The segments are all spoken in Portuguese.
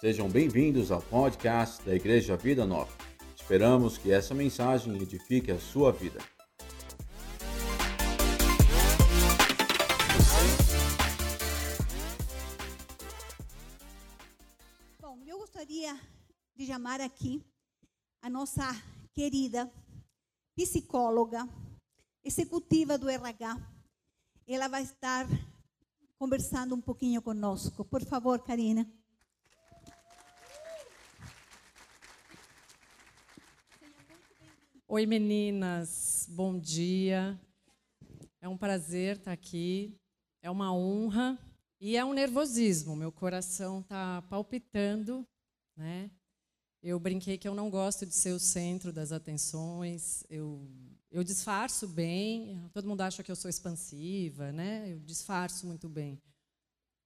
Sejam bem-vindos ao podcast da Igreja Vida Nova. Esperamos que essa mensagem edifique a sua vida. Bom, eu gostaria de chamar aqui a nossa querida psicóloga, executiva do RH. Ela vai estar conversando um pouquinho conosco. Por favor, Karina. Oi, meninas, bom dia. É um prazer estar aqui, é uma honra e é um nervosismo. Meu coração está palpitando, né? Eu brinquei que eu não gosto de ser o centro das atenções. Eu, eu disfarço bem. Todo mundo acha que eu sou expansiva, né? Eu disfarço muito bem.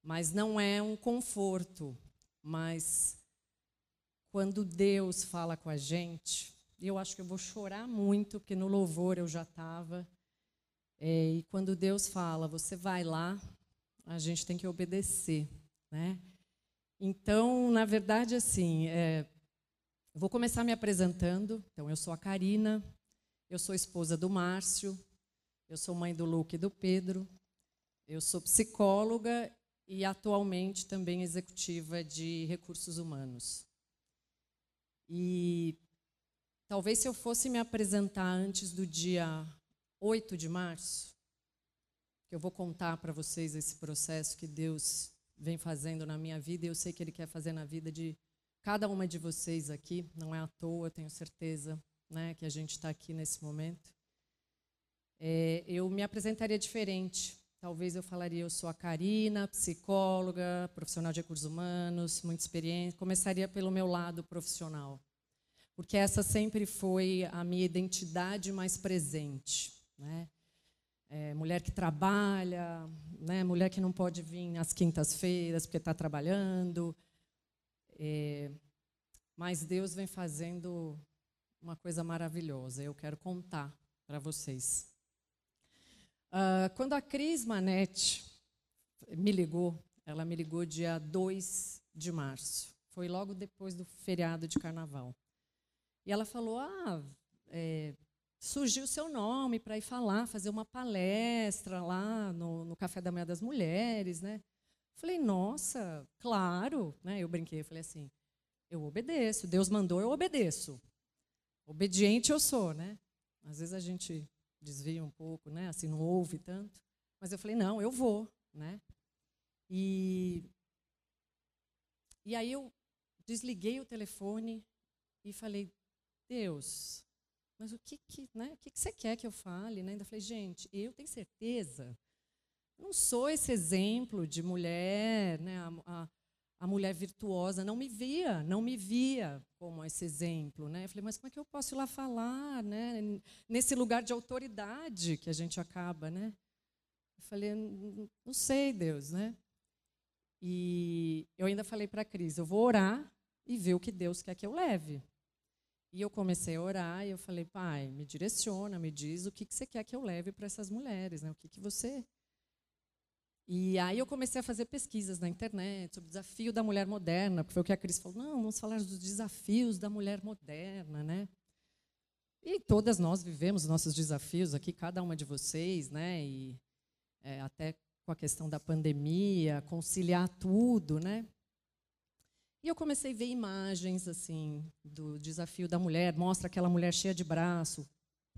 Mas não é um conforto. Mas quando Deus fala com a gente, eu acho que eu vou chorar muito, porque no louvor eu já estava. É, e quando Deus fala, você vai lá, a gente tem que obedecer, né? Então, na verdade, assim, é, vou começar me apresentando. Então, eu sou a Karina, eu sou esposa do Márcio, eu sou mãe do Luke e do Pedro, eu sou psicóloga e atualmente também executiva de recursos humanos. E Talvez se eu fosse me apresentar antes do dia 8 de março, que eu vou contar para vocês esse processo que Deus vem fazendo na minha vida e eu sei que Ele quer fazer na vida de cada uma de vocês aqui, não é à toa, tenho certeza né, que a gente está aqui nesse momento. É, eu me apresentaria diferente. Talvez eu falaria, eu sou a Karina, psicóloga, profissional de recursos humanos, muita experiência. Começaria pelo meu lado profissional porque essa sempre foi a minha identidade mais presente. Né? É, mulher que trabalha, né? mulher que não pode vir às quintas-feiras porque está trabalhando. É, mas Deus vem fazendo uma coisa maravilhosa. Eu quero contar para vocês. Uh, quando a Cris Manete me ligou, ela me ligou dia 2 de março. Foi logo depois do feriado de carnaval. E ela falou: Ah, é, surgiu o seu nome para ir falar, fazer uma palestra lá no, no Café da Manhã das Mulheres, né? Falei, nossa, claro, né? Eu brinquei, falei assim, eu obedeço, Deus mandou, eu obedeço. Obediente eu sou, né? Às vezes a gente desvia um pouco, né? Assim, não ouve tanto. Mas eu falei, não, eu vou, né? E, e aí eu desliguei o telefone e falei, Deus, mas o que, que, né, o que, que você quer que eu fale? Né? Ainda falei, gente, eu tenho certeza, não sou esse exemplo de mulher, né, a, a, a, mulher virtuosa, não me via, não me via como esse exemplo. Né? Eu falei, mas como é que eu posso ir lá falar, né, nesse lugar de autoridade que a gente acaba, né? Eu falei, não sei, Deus, né? E eu ainda falei para a Cris, eu vou orar e ver o que Deus quer que eu leve. E eu comecei a orar e eu falei, pai, me direciona, me diz o que, que você quer que eu leve para essas mulheres, né? O que, que você. E aí eu comecei a fazer pesquisas na internet sobre o desafio da mulher moderna, porque foi o que a Cris falou, não, vamos falar dos desafios da mulher moderna, né? E todas nós vivemos nossos desafios aqui, cada uma de vocês, né? E é, até com a questão da pandemia, conciliar tudo, né? E eu comecei a ver imagens assim do desafio da mulher, mostra aquela mulher cheia de braço,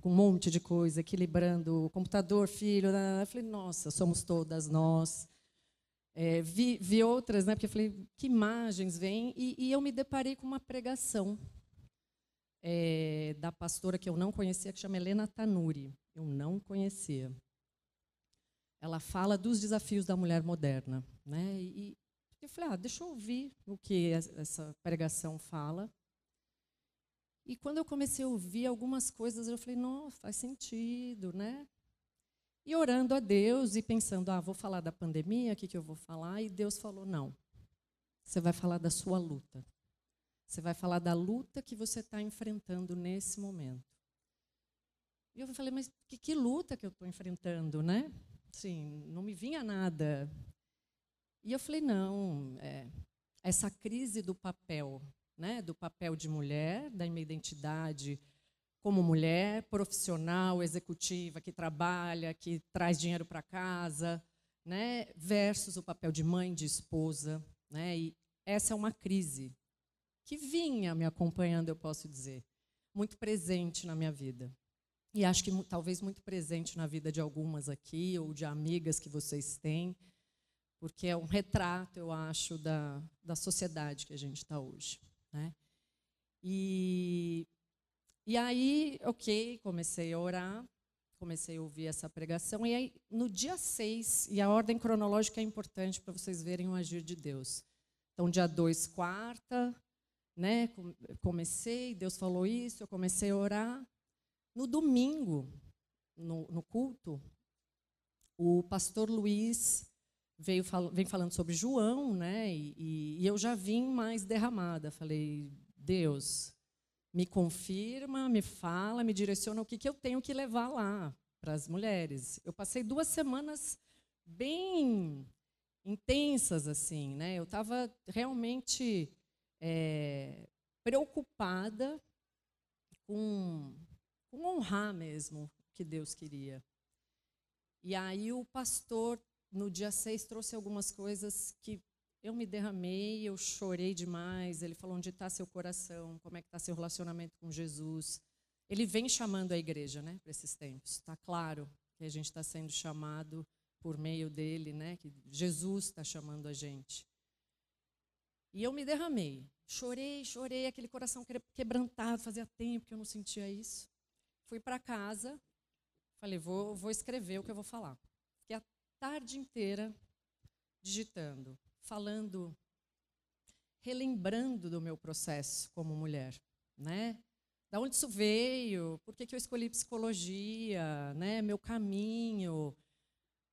com um monte de coisa, equilibrando o computador, filho. Né? Eu falei, nossa, somos todas nós. É, vi, vi, outras, né? Porque eu falei, que imagens vêm? E, e eu me deparei com uma pregação é, da pastora que eu não conhecia, que chama Helena Tanuri. Eu não conhecia. Ela fala dos desafios da mulher moderna, né? E, eu falei, ah, deixa eu ouvir o que essa pregação fala. E quando eu comecei a ouvir algumas coisas, eu falei, não, faz sentido, né? E orando a Deus e pensando, ah, vou falar da pandemia, o que, que eu vou falar? E Deus falou, não. Você vai falar da sua luta. Você vai falar da luta que você está enfrentando nesse momento. E eu falei, mas que, que luta que eu estou enfrentando, né? Sim, não me vinha nada e eu falei, não, é, essa crise do papel, né? do papel de mulher, da minha identidade como mulher profissional, executiva, que trabalha, que traz dinheiro para casa, né? versus o papel de mãe, de esposa. Né? E essa é uma crise que vinha me acompanhando, eu posso dizer, muito presente na minha vida. E acho que talvez muito presente na vida de algumas aqui, ou de amigas que vocês têm, porque é um retrato, eu acho, da, da sociedade que a gente está hoje. Né? E, e aí, ok, comecei a orar, comecei a ouvir essa pregação, e aí, no dia 6, e a ordem cronológica é importante para vocês verem o agir de Deus. Então, dia 2, quarta, né, comecei, Deus falou isso, eu comecei a orar. No domingo, no, no culto, o pastor Luiz veio fal vem falando sobre João, né? E, e, eu já vim mais derramada. Falei, Deus, me confirma, me fala, me direciona o que, que eu tenho que levar lá para as mulheres. Eu passei duas semanas bem intensas assim, né? Eu estava realmente é, preocupada com com honrar mesmo o que Deus queria. E aí o pastor, no dia 6, trouxe algumas coisas que eu me derramei, eu chorei demais. Ele falou onde está seu coração, como é que está seu relacionamento com Jesus. Ele vem chamando a igreja, né, para esses tempos. Está claro que a gente está sendo chamado por meio dele, né, que Jesus está chamando a gente. E eu me derramei, chorei, chorei, aquele coração quebrantado, fazia tempo que eu não sentia isso. Fui para casa, falei, vou, vou escrever o que eu vou falar. Tarde inteira digitando, falando, relembrando do meu processo como mulher, né? Da onde isso veio? Por que, que eu escolhi psicologia? Né? Meu caminho,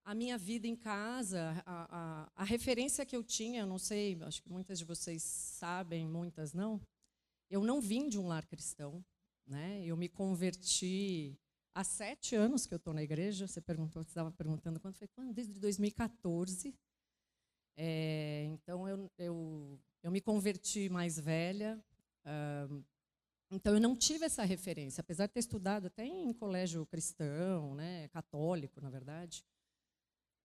a minha vida em casa, a, a, a, referência que eu tinha, eu não sei, acho que muitas de vocês sabem, muitas não. Eu não vim de um lar cristão. Né? Eu me converti há sete anos que eu estou na igreja. Você perguntou, você estava perguntando quando foi quando? Desde 2014. É, então eu, eu, eu me converti mais velha. Então eu não tive essa referência, apesar de ter estudado até em colégio cristão, né, católico, na verdade.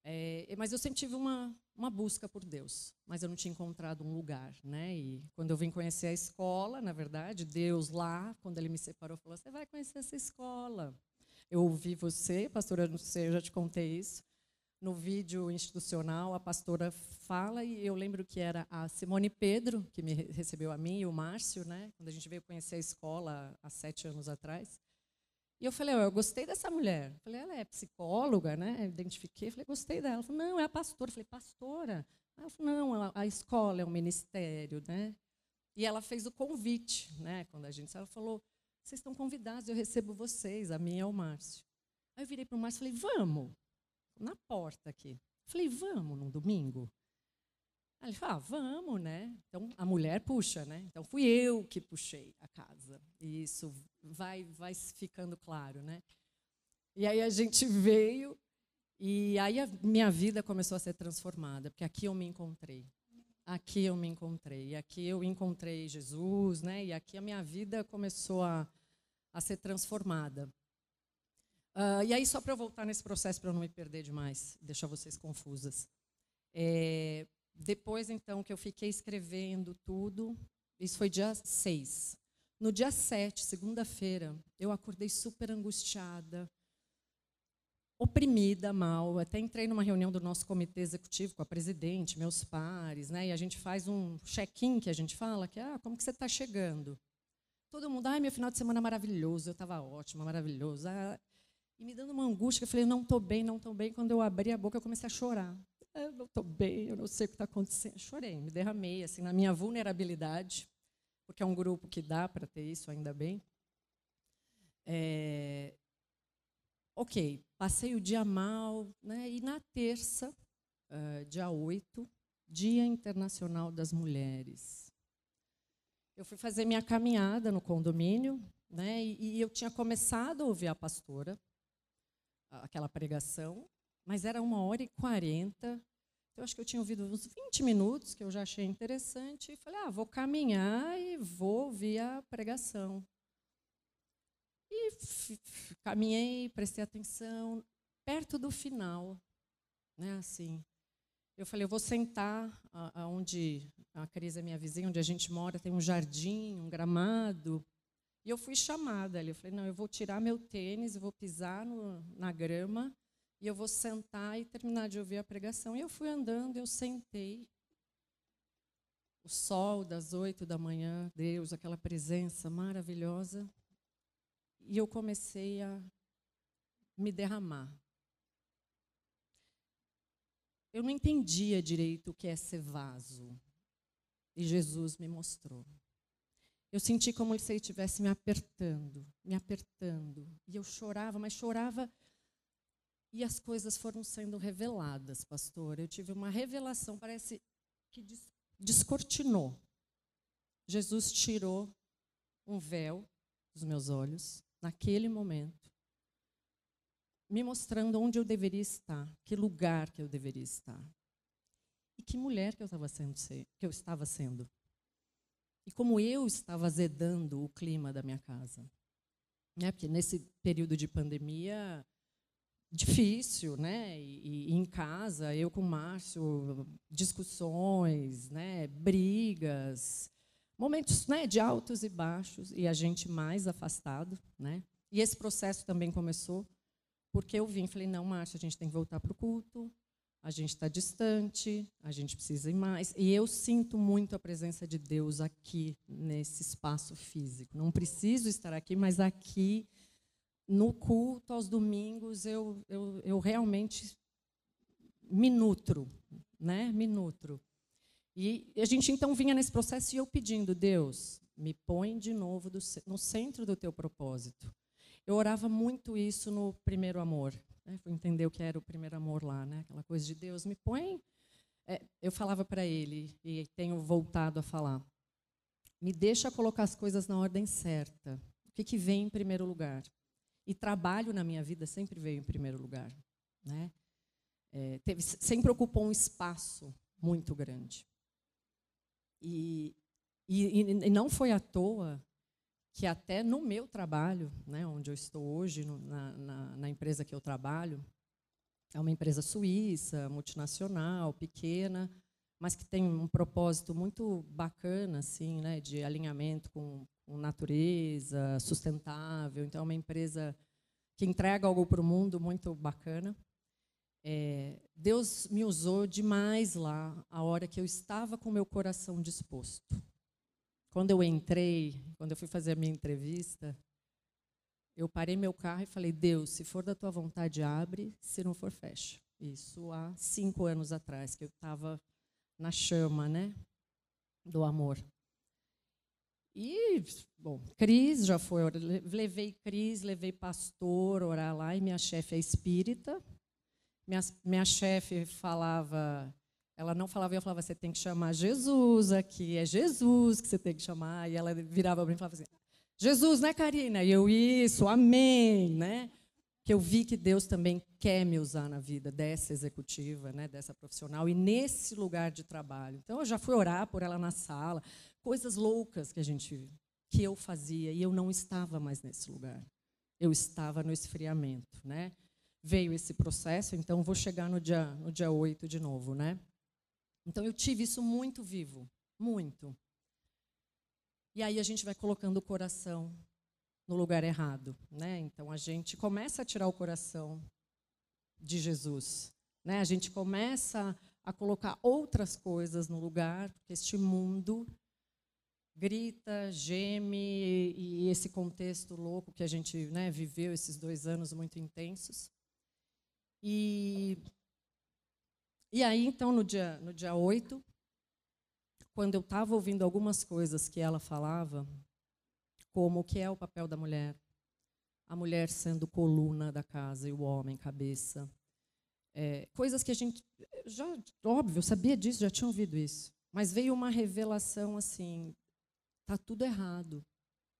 É, mas eu sempre tive uma, uma busca por Deus, mas eu não tinha encontrado um lugar, né? E quando eu vim conhecer a escola, na verdade, Deus lá, quando Ele me separou, falou: "Você vai conhecer essa escola". Eu ouvi você, pastora, não sei, eu já te contei isso. No vídeo institucional, a pastora fala e eu lembro que era a Simone Pedro que me recebeu a mim e o Márcio, né? Quando a gente veio conhecer a escola há sete anos atrás. E eu falei, oh, eu gostei dessa mulher. Eu falei, ela é psicóloga, né? Eu identifiquei, falei, gostei dela. Ela falou, não, é a pastora. Eu falei, pastora? Ela falou, não, a, escola é um ministério, né? E ela fez o convite, né? Quando a gente, ela falou, vocês estão convidados, eu recebo vocês, a minha é o Márcio. Aí eu virei para o Márcio e falei, vamos, na porta aqui. Falei, vamos num domingo? Aí ele falou, ah, vamos, né? Então a mulher puxa, né? Então fui eu que puxei a casa. E isso vai, vai ficando claro, né? E aí a gente veio e aí a minha vida começou a ser transformada, porque aqui eu me encontrei. Aqui eu me encontrei. Aqui eu encontrei Jesus, né? E aqui a minha vida começou a, a ser transformada. Uh, e aí, só para eu voltar nesse processo, para eu não me perder demais, deixar vocês confusas. É, depois, então, que eu fiquei escrevendo tudo, isso foi dia 6. No dia 7, segunda-feira, eu acordei super angustiada, oprimida, mal. Até entrei numa reunião do nosso comitê executivo com a presidente, meus pares, né? E a gente faz um check-in que a gente fala, que ah, como que você está chegando? Todo mundo, ai, meu final de semana maravilhoso, eu estava ótima, maravilhoso. Ah, e me dando uma angústia, eu falei, não estou bem, não estou bem. Quando eu abri a boca, eu comecei a chorar eu não estou bem, eu não sei o que está acontecendo. Chorei, me derramei assim na minha vulnerabilidade, porque é um grupo que dá para ter isso, ainda bem. É, ok, passei o dia mal, né? e na terça, uh, dia 8, Dia Internacional das Mulheres. Eu fui fazer minha caminhada no condomínio, né? e, e eu tinha começado a ouvir a pastora, aquela pregação, mas era uma hora e quarenta Eu acho que eu tinha ouvido uns 20 minutos, que eu já achei interessante, e falei, ah, vou caminhar e vou ouvir a pregação. E caminhei, prestei atenção, perto do final, né, assim. Eu falei, eu vou sentar aonde a Cris é minha vizinha, onde a gente mora, tem um jardim, um gramado. E eu fui chamada ali. Eu falei, não, eu vou tirar meu tênis, eu vou pisar no, na grama e eu vou sentar e terminar de ouvir a pregação. E eu fui andando, eu sentei. O sol das oito da manhã, Deus, aquela presença maravilhosa. E eu comecei a me derramar. Eu não entendia direito o que é ser vaso. E Jesus me mostrou. Eu senti como se ele estivesse me apertando, me apertando. E eu chorava, mas chorava e as coisas foram sendo reveladas, pastor. Eu tive uma revelação, parece que descortinou. Jesus tirou um véu dos meus olhos naquele momento, me mostrando onde eu deveria estar, que lugar que eu deveria estar. E que mulher que eu estava sendo, que eu estava sendo. E como eu estava azedando o clima da minha casa. Né? Porque nesse período de pandemia, difícil, né? E, e, em casa, eu com o Márcio, discussões, né? Brigas, momentos, né? De altos e baixos e a gente mais afastado, né? E esse processo também começou porque eu vim, falei não, Márcio, a gente tem que voltar para o culto. A gente está distante, a gente precisa ir mais. E eu sinto muito a presença de Deus aqui nesse espaço físico. Não preciso estar aqui, mas aqui no culto aos domingos eu, eu, eu realmente me nutro, né? Me nutro. E a gente então vinha nesse processo e eu pedindo, Deus, me põe de novo do, no centro do teu propósito. Eu orava muito isso no primeiro amor. Né? Fui entender o que era o primeiro amor lá, né? Aquela coisa de Deus, me põe. É, eu falava para ele, e tenho voltado a falar, me deixa colocar as coisas na ordem certa. O que, que vem em primeiro lugar? E trabalho na minha vida sempre veio em primeiro lugar. Né? É, teve, sempre ocupou um espaço muito grande. E, e, e, não foi à toa que até no meu trabalho, né, onde eu estou hoje, no, na, na, na empresa que eu trabalho, é uma empresa suíça, multinacional, pequena, mas que tem um propósito muito bacana, assim, né, de alinhamento com, com natureza, sustentável. Então, é uma empresa que entrega algo para o mundo muito bacana. É, Deus me usou demais lá, a hora que eu estava com meu coração disposto. Quando eu entrei, quando eu fui fazer a minha entrevista, eu parei meu carro e falei: Deus, se for da tua vontade, abre, se não for, fecha. Isso há cinco anos atrás, que eu estava na chama, né, do amor. E, bom, Cris já foi, levei Cris, levei pastor orar lá, e minha chefe é espírita. Minha, minha chefe falava, ela não falava, eu falava, você tem que chamar Jesus aqui, é Jesus que você tem que chamar. E ela virava para mim e falava assim, Jesus, né, Karina? E eu, isso, amém, né? Que eu vi que Deus também quer me usar na vida dessa executiva, né, dessa profissional, e nesse lugar de trabalho. Então, eu já fui orar por ela na sala, coisas loucas que a gente que eu fazia e eu não estava mais nesse lugar. Eu estava no esfriamento, né? Veio esse processo, então vou chegar no dia no dia 8 de novo, né? Então eu tive isso muito vivo, muito. E aí a gente vai colocando o coração no lugar errado, né? Então a gente começa a tirar o coração de Jesus, né? A gente começa a colocar outras coisas no lugar, porque este mundo grita, geme, e esse contexto louco que a gente né, viveu esses dois anos muito intensos. E, e aí, então, no dia, no dia 8, quando eu estava ouvindo algumas coisas que ela falava, como o que é o papel da mulher, a mulher sendo coluna da casa e o homem cabeça, é, coisas que a gente já óbvio sabia disso, já tinha ouvido isso, mas veio uma revelação assim Tá tudo errado.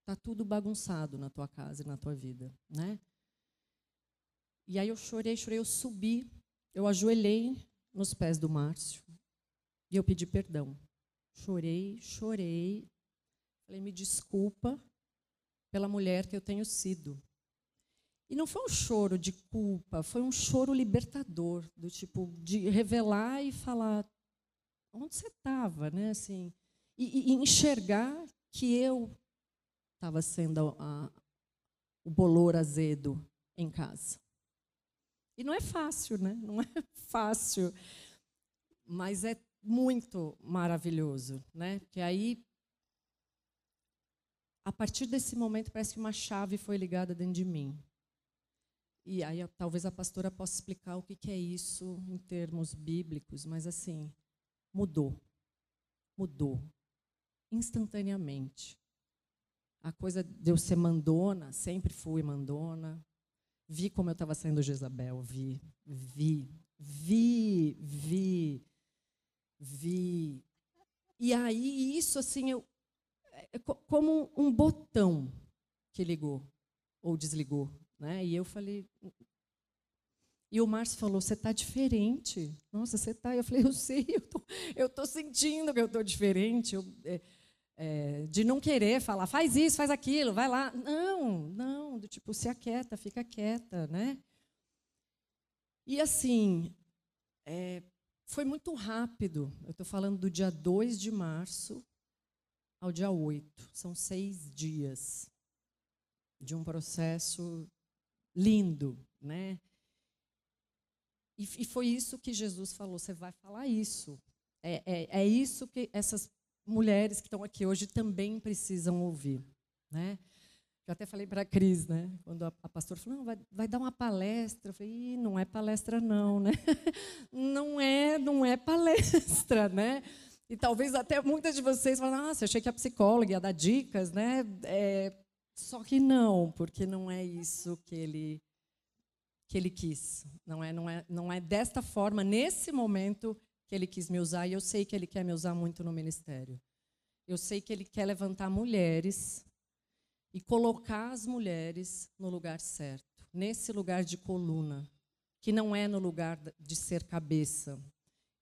Tá tudo bagunçado na tua casa e na tua vida, né? E aí eu chorei, chorei, eu subi, eu ajoelhei nos pés do Márcio e eu pedi perdão. Chorei, chorei. Falei, me desculpa pela mulher que eu tenho sido. E não foi um choro de culpa, foi um choro libertador, do tipo de revelar e falar onde você estava, né? Assim, e, e, enxergar que eu estava sendo a, o bolor azedo em casa. E não é fácil, né? Não é fácil, mas é muito maravilhoso, né? Que aí a partir desse momento parece que uma chave foi ligada dentro de mim. E aí talvez a pastora possa explicar o que, que é isso em termos bíblicos, mas assim, mudou. Mudou. Instantaneamente. A coisa de eu ser mandona, sempre fui mandona. Vi como eu estava sendo Jezabel, vi, vi, vi, vi, vi. E aí isso assim, eu, é como um botão que ligou ou desligou né? E eu falei. E o Márcio falou: Você está diferente. Nossa, você está. Eu falei: Eu sei, eu tô, estou sentindo que eu estou diferente. Eu, é, é, de não querer falar, faz isso, faz aquilo, vai lá. Não, não, do tipo, se aquieta, fica quieta, né? E assim, é, foi muito rápido. Eu estou falando do dia 2 de março ao dia 8. São seis dias de um processo lindo, né? E, e foi isso que Jesus falou. Você vai falar isso. É, é, é isso que essas mulheres que estão aqui hoje também precisam ouvir, né? Eu até falei para a Cris, né? Quando a, a pastora falou, vai, vai dar uma palestra. Eu falei, não é palestra não, né? Não é, não é palestra, né? E talvez até muitas de vocês falem, nossa, achei que a psicóloga ia dar dicas, né? É, só que não, porque não é isso que ele que ele quis. Não é, não é, não é desta forma nesse momento que ele quis me usar e eu sei que ele quer me usar muito no ministério. Eu sei que ele quer levantar mulheres e colocar as mulheres no lugar certo, nesse lugar de coluna, que não é no lugar de ser cabeça.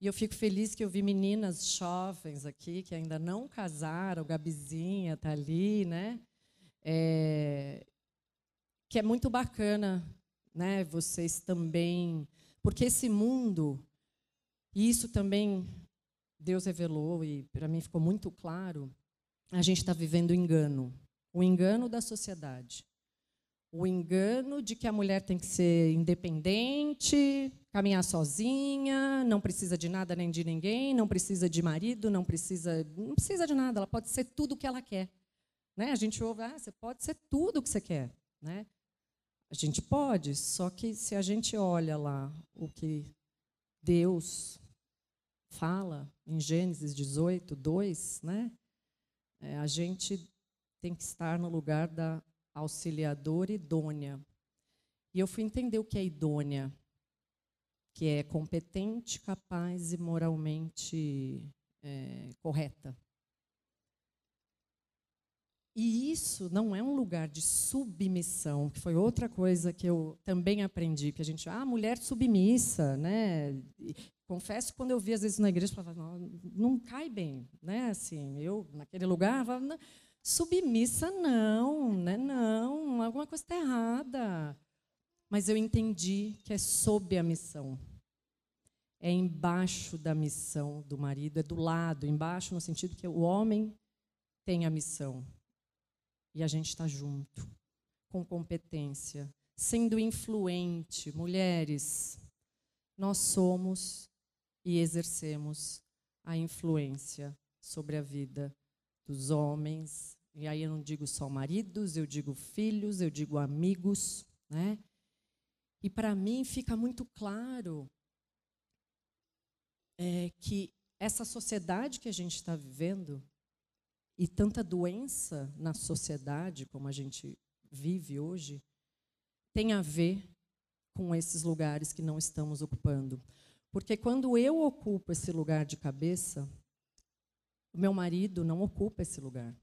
E eu fico feliz que eu vi meninas jovens aqui que ainda não casaram, Gabizinha está ali, né? É, que é muito bacana, né? Vocês também, porque esse mundo, e isso também Deus revelou e para mim ficou muito claro, a gente está vivendo o engano, o engano da sociedade, o engano de que a mulher tem que ser independente, caminhar sozinha, não precisa de nada nem de ninguém, não precisa de marido, não precisa, não precisa de nada, ela pode ser tudo o que ela quer. Né? A gente ouve, ah, você pode ser tudo o que você quer. Né? A gente pode, só que se a gente olha lá o que Deus fala em Gênesis 18, 2, né? É, a gente tem que estar no lugar da auxiliadora idônea. E eu fui entender o que é idônea, que é competente, capaz e moralmente é, correta. E isso não é um lugar de submissão, que foi outra coisa que eu também aprendi, que a gente, ah, mulher submissa, né? E, confesso que quando eu vi às vezes na igreja, eu falava, não, não cai bem, né? Assim, eu naquele lugar, falava, submissa não, né? Não, alguma coisa está errada. Mas eu entendi que é sob a missão. É embaixo da missão do marido, é do lado, embaixo no sentido que o homem tem a missão e a gente está junto, com competência, sendo influente. Mulheres, nós somos e exercemos a influência sobre a vida dos homens. E aí eu não digo só maridos, eu digo filhos, eu digo amigos, né? E para mim fica muito claro é, que essa sociedade que a gente está vivendo e tanta doença na sociedade como a gente vive hoje tem a ver com esses lugares que não estamos ocupando. Porque quando eu ocupo esse lugar de cabeça, o meu marido não ocupa esse lugar.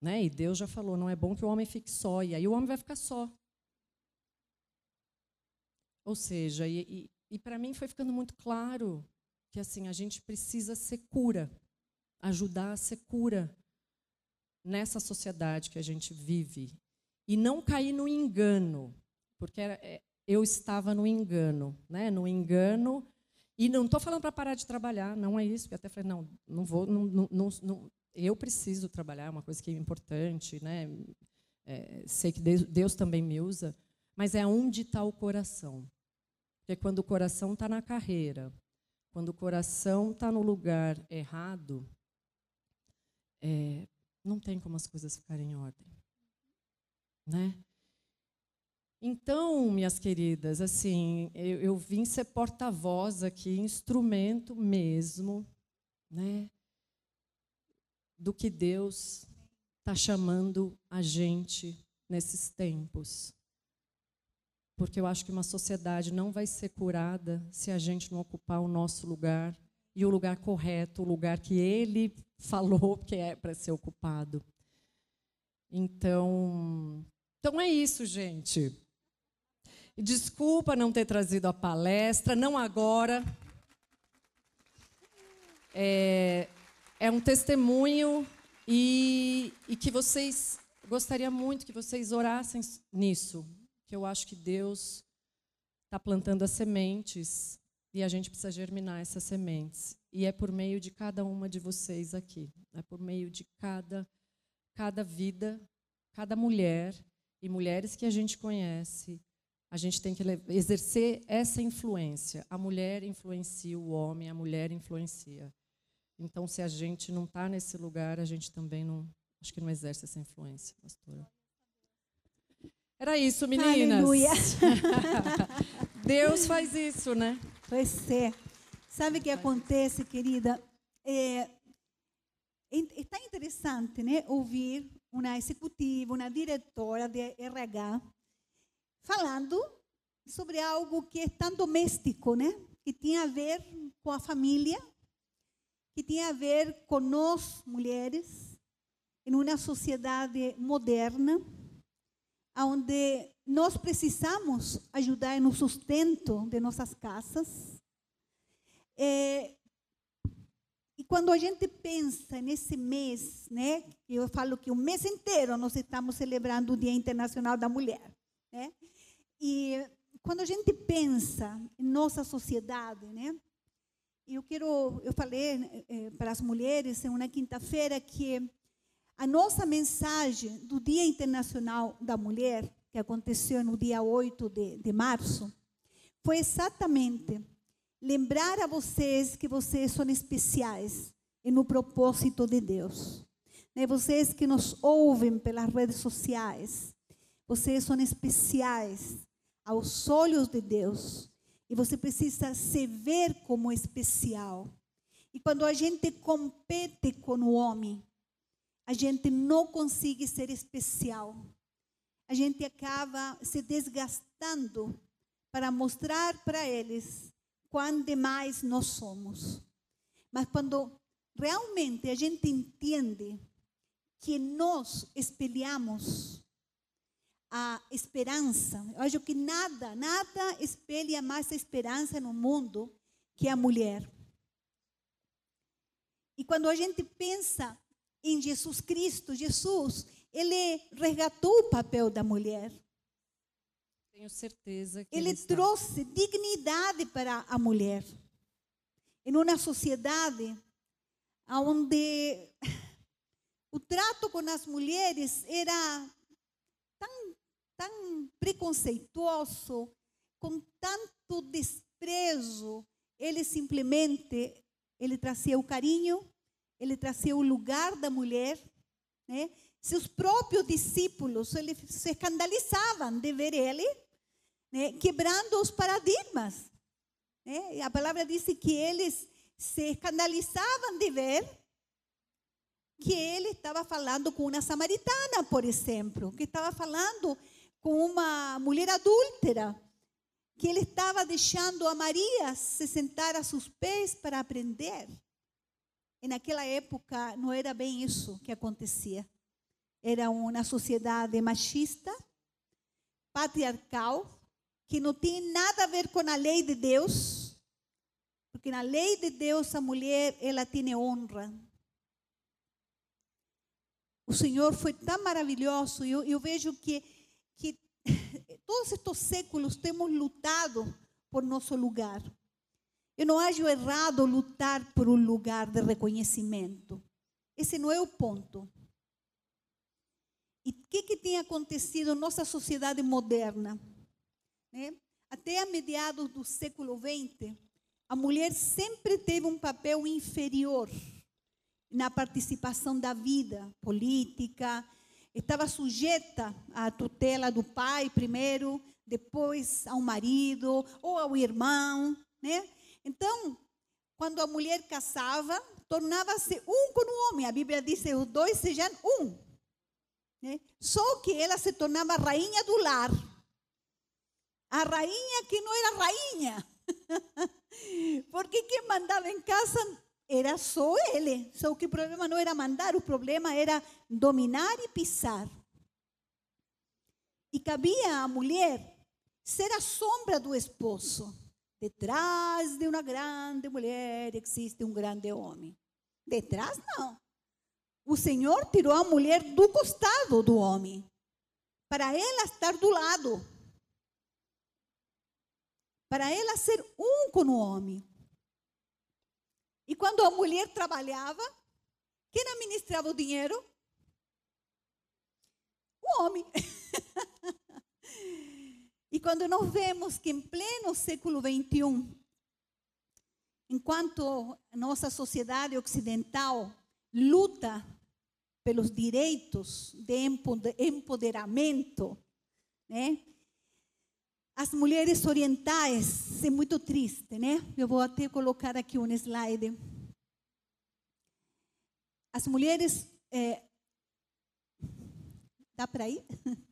Né? E Deus já falou, não é bom que o homem fique só, e aí o homem vai ficar só. Ou seja, e, e, e para mim foi ficando muito claro que assim a gente precisa ser cura, ajudar a ser cura nessa sociedade que a gente vive e não cair no engano, porque era, é, eu estava no engano, né? No engano e não estou falando para parar de trabalhar, não é isso. Porque até falei não, não vou, não, não, não, eu preciso trabalhar, é uma coisa que é importante, né? É, sei que Deus, também me usa, mas é onde está o coração. Porque quando o coração está na carreira, quando o coração está no lugar errado, é, não tem como as coisas ficarem em ordem. Né? Então, minhas queridas, assim, eu, eu vim ser porta-voz aqui, instrumento mesmo, né, do que Deus está chamando a gente nesses tempos. Porque eu acho que uma sociedade não vai ser curada se a gente não ocupar o nosso lugar e o lugar correto, o lugar que Ele falou que é para ser ocupado. Então, então é isso, gente. Desculpa não ter trazido a palestra, não agora. É, é um testemunho e, e que vocês gostaria muito que vocês orassem nisso, que eu acho que Deus está plantando as sementes e a gente precisa germinar essas sementes. E é por meio de cada uma de vocês aqui, é por meio de cada cada vida, cada mulher e mulheres que a gente conhece. A gente tem que exercer essa influência. A mulher influencia o homem, a mulher influencia. Então, se a gente não está nesse lugar, a gente também não, acho que não exerce essa influência, pastora. Era isso, meninas. Aleluia. Deus faz isso, né? Pois é. Sabe o que acontece, querida? É, está interessante, né, ouvir uma executiva, uma diretora de RH falando sobre algo que é tão doméstico, né? Que tem a ver com a família, que tem a ver com nós mulheres, em uma sociedade moderna, onde nós precisamos ajudar no sustento de nossas casas. É, e quando a gente pensa nesse mês, né, eu falo que o mês inteiro nós estamos celebrando o Dia Internacional da Mulher, né? E quando a gente pensa em nossa sociedade, né? Eu quero, eu falei eh, para as mulheres em uma quinta-feira que a nossa mensagem do Dia Internacional da Mulher, que aconteceu no dia 8 de, de março, foi exatamente lembrar a vocês que vocês são especiais e no propósito de Deus. Né? Vocês que nos ouvem pelas redes sociais, vocês são especiais aos olhos de Deus. E você precisa se ver como especial. E quando a gente compete com o homem, a gente não consegue ser especial. A gente acaba se desgastando para mostrar para eles quão demais nós somos. Mas quando realmente a gente entende que nós espelhamos a esperança, eu acho que nada, nada espelha mais a esperança no mundo que a mulher. E quando a gente pensa em Jesus Cristo, Jesus, ele resgatou o papel da mulher. Tenho certeza que ele, ele trouxe dignidade para a mulher. Em uma sociedade onde o trato com as mulheres era tão, tão preconceituoso, com tanto desprezo, ele simplesmente ele trazia o carinho, ele trazia o lugar da mulher, né? Seus próprios discípulos se escandalizavam de ver ele né, quebrando os paradigmas. Né? A palavra diz que eles se escandalizavam de ver que ele estava falando com uma samaritana, por exemplo, que estava falando com uma mulher adúltera, que ele estava deixando a Maria se sentar a seus pés para aprender. E naquela época não era bem isso que acontecia. Era uma sociedade machista, patriarcal, que não tem nada a ver com a lei de Deus, porque na lei de Deus a mulher ela tem honra. O Senhor foi tão maravilhoso. Eu, eu vejo que, que todos estes séculos temos lutado por nosso lugar. Eu não acho errado lutar por um lugar de reconhecimento. Esse não é o ponto. E o que, que tem acontecido na nossa sociedade moderna? Né? Até a meados do século XX, a mulher sempre teve um papel inferior na participação da vida política, estava sujeita à tutela do pai primeiro, depois ao marido ou ao irmão, né? Então, quando a mulher casava, tornava-se um com o homem. A Bíblia diz que os dois sejam um. Né? Só que ela se tornava rainha do lar. A rainha que não era rainha. Porque quem mandava em casa era só ele. Só que o problema não era mandar, o problema era dominar e pisar. E cabia à mulher ser a sombra do esposo. Detrás de uma grande mulher existe um grande homem. Detrás, não. O Senhor tirou a mulher do costado do homem, para ela estar do lado, para ela ser um com o homem. E quando a mulher trabalhava, quem administrava o dinheiro? O homem. e quando nós vemos que em pleno século XXI, enquanto nossa sociedade ocidental luta pelos direitos de empoderamento, né? As mulheres orientais, é muito triste, né? Eu vou até colocar aqui um slide. As mulheres. É, dá para ir?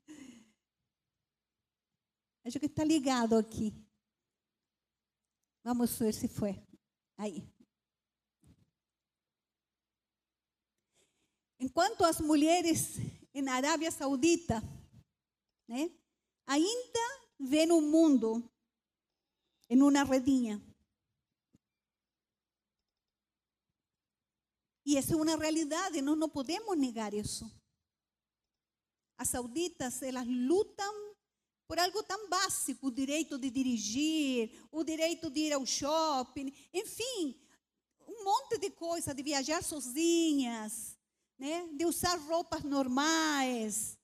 Acho que está ligado aqui. Vamos ver se foi. Aí. Enquanto as mulheres na Arábia Saudita, né, ainda vê no mundo em uma redinha. E essa é uma realidade, nós não podemos negar isso. As sauditas, elas lutam por algo tão básico, o direito de dirigir, o direito de ir ao shopping, enfim, um monte de coisa, de viajar sozinhas, né? de usar roupas normais,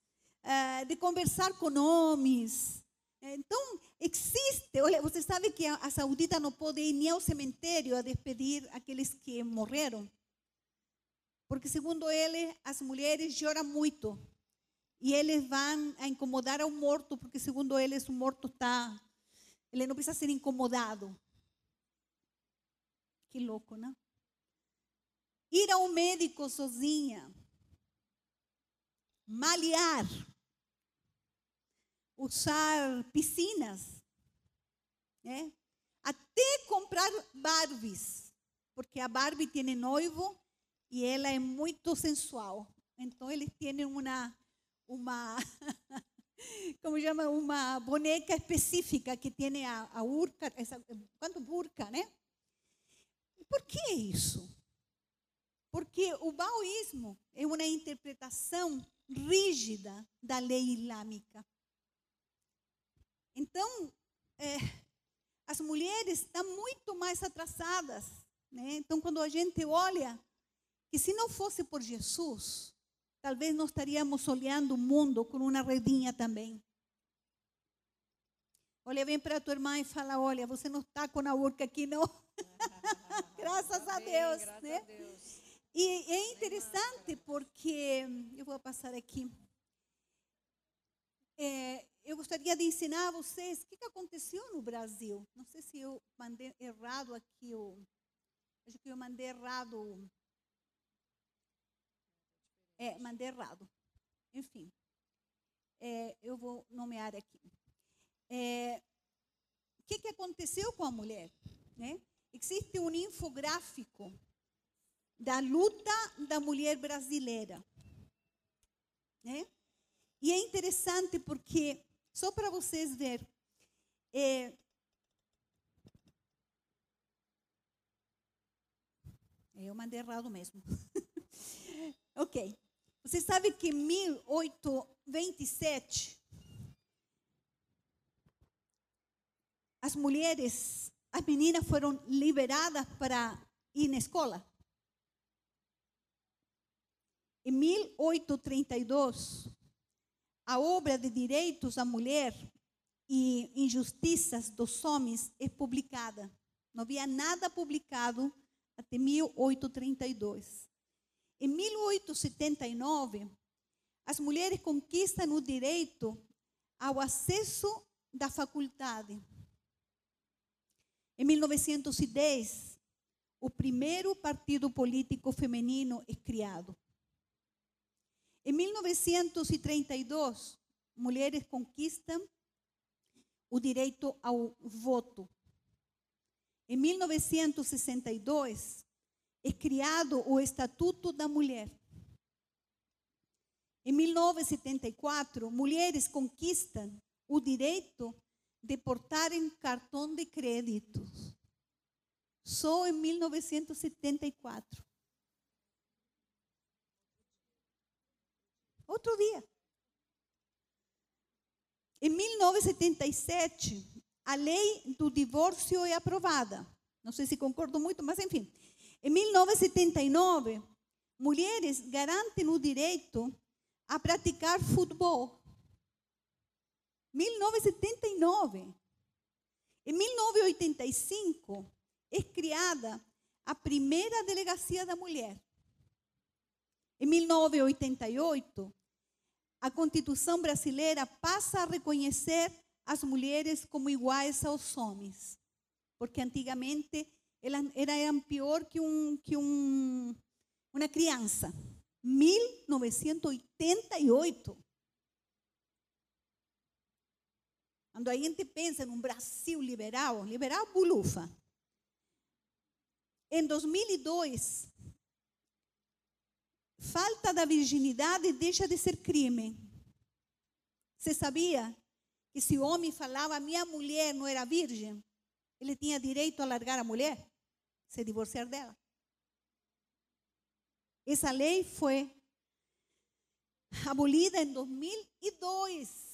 uh, de conversar com homens. Então, existe, olha, você sabe que a, saudita não pode ir nem ao cemitério a despedir aqueles que morreram? Porque, segundo ele, as mulheres choram muito. E eles vão a incomodar ao morto, porque, segundo eles, o morto está. Ele não precisa ser incomodado. Que louco, não? Ir ao médico sozinha. Malear usar piscinas, né? até comprar Barbies, porque a Barbie tem noivo e ela é muito sensual. Então eles têm uma uma como chama uma boneca específica que tem a, a urca, essa, quando burca, né? Por que isso? Porque o baoísmo é uma interpretação rígida da lei islâmica. Então, é, as mulheres estão muito mais atrasadas. Né? Então, quando a gente olha, que se não fosse por Jesus, talvez nós estaríamos olhando o mundo com uma redinha também. Olha bem para a tua irmã e fala: Olha, você não está com a urca aqui, não. graças a Deus. Graças né? a Deus. E é interessante porque, eu vou passar aqui. É, eu gostaria de ensinar a vocês o que, que aconteceu no Brasil. Não sei se eu mandei errado aqui, o, acho que eu mandei errado. É, mandei errado. Enfim, é, eu vou nomear aqui. É, o que, que aconteceu com a mulher? Né? Existe um infográfico da luta da mulher brasileira. Né? E é interessante porque só para vocês verem. É, eu mandei errado mesmo. ok. Você sabe que em 1827 as mulheres, as meninas foram liberadas para ir na escola? Em 1832, a obra de direitos da mulher e injustiças dos homens é publicada. Não havia nada publicado até 1832. Em 1879, as mulheres conquistam o direito ao acesso da faculdade. Em 1910, o primeiro partido político feminino é criado. Em 1932, mulheres conquistam o direito ao voto. Em 1962, é criado o Estatuto da Mulher. Em 1974, mulheres conquistam o direito de portarem cartão de crédito. Só em 1974. Outro dia. Em 1977, a lei do divórcio é aprovada. Não sei se concordo muito, mas enfim. Em 1979, mulheres garantem o direito a praticar futebol. 1979. Em 1985, é criada a primeira delegacia da mulher. Em 1988, a Constituição brasileira passa a reconhecer as mulheres como iguais aos homens, porque antigamente elas eram pior que um que um uma criança. 1988. Quando a gente pensa num Brasil liberal, liberal bulufa. Em 2002, falta da virginidade deixa de ser crime. Você sabia que se o homem falava minha mulher não era virgem, ele tinha direito a largar a mulher, se divorciar dela? Essa lei foi abolida em 2002.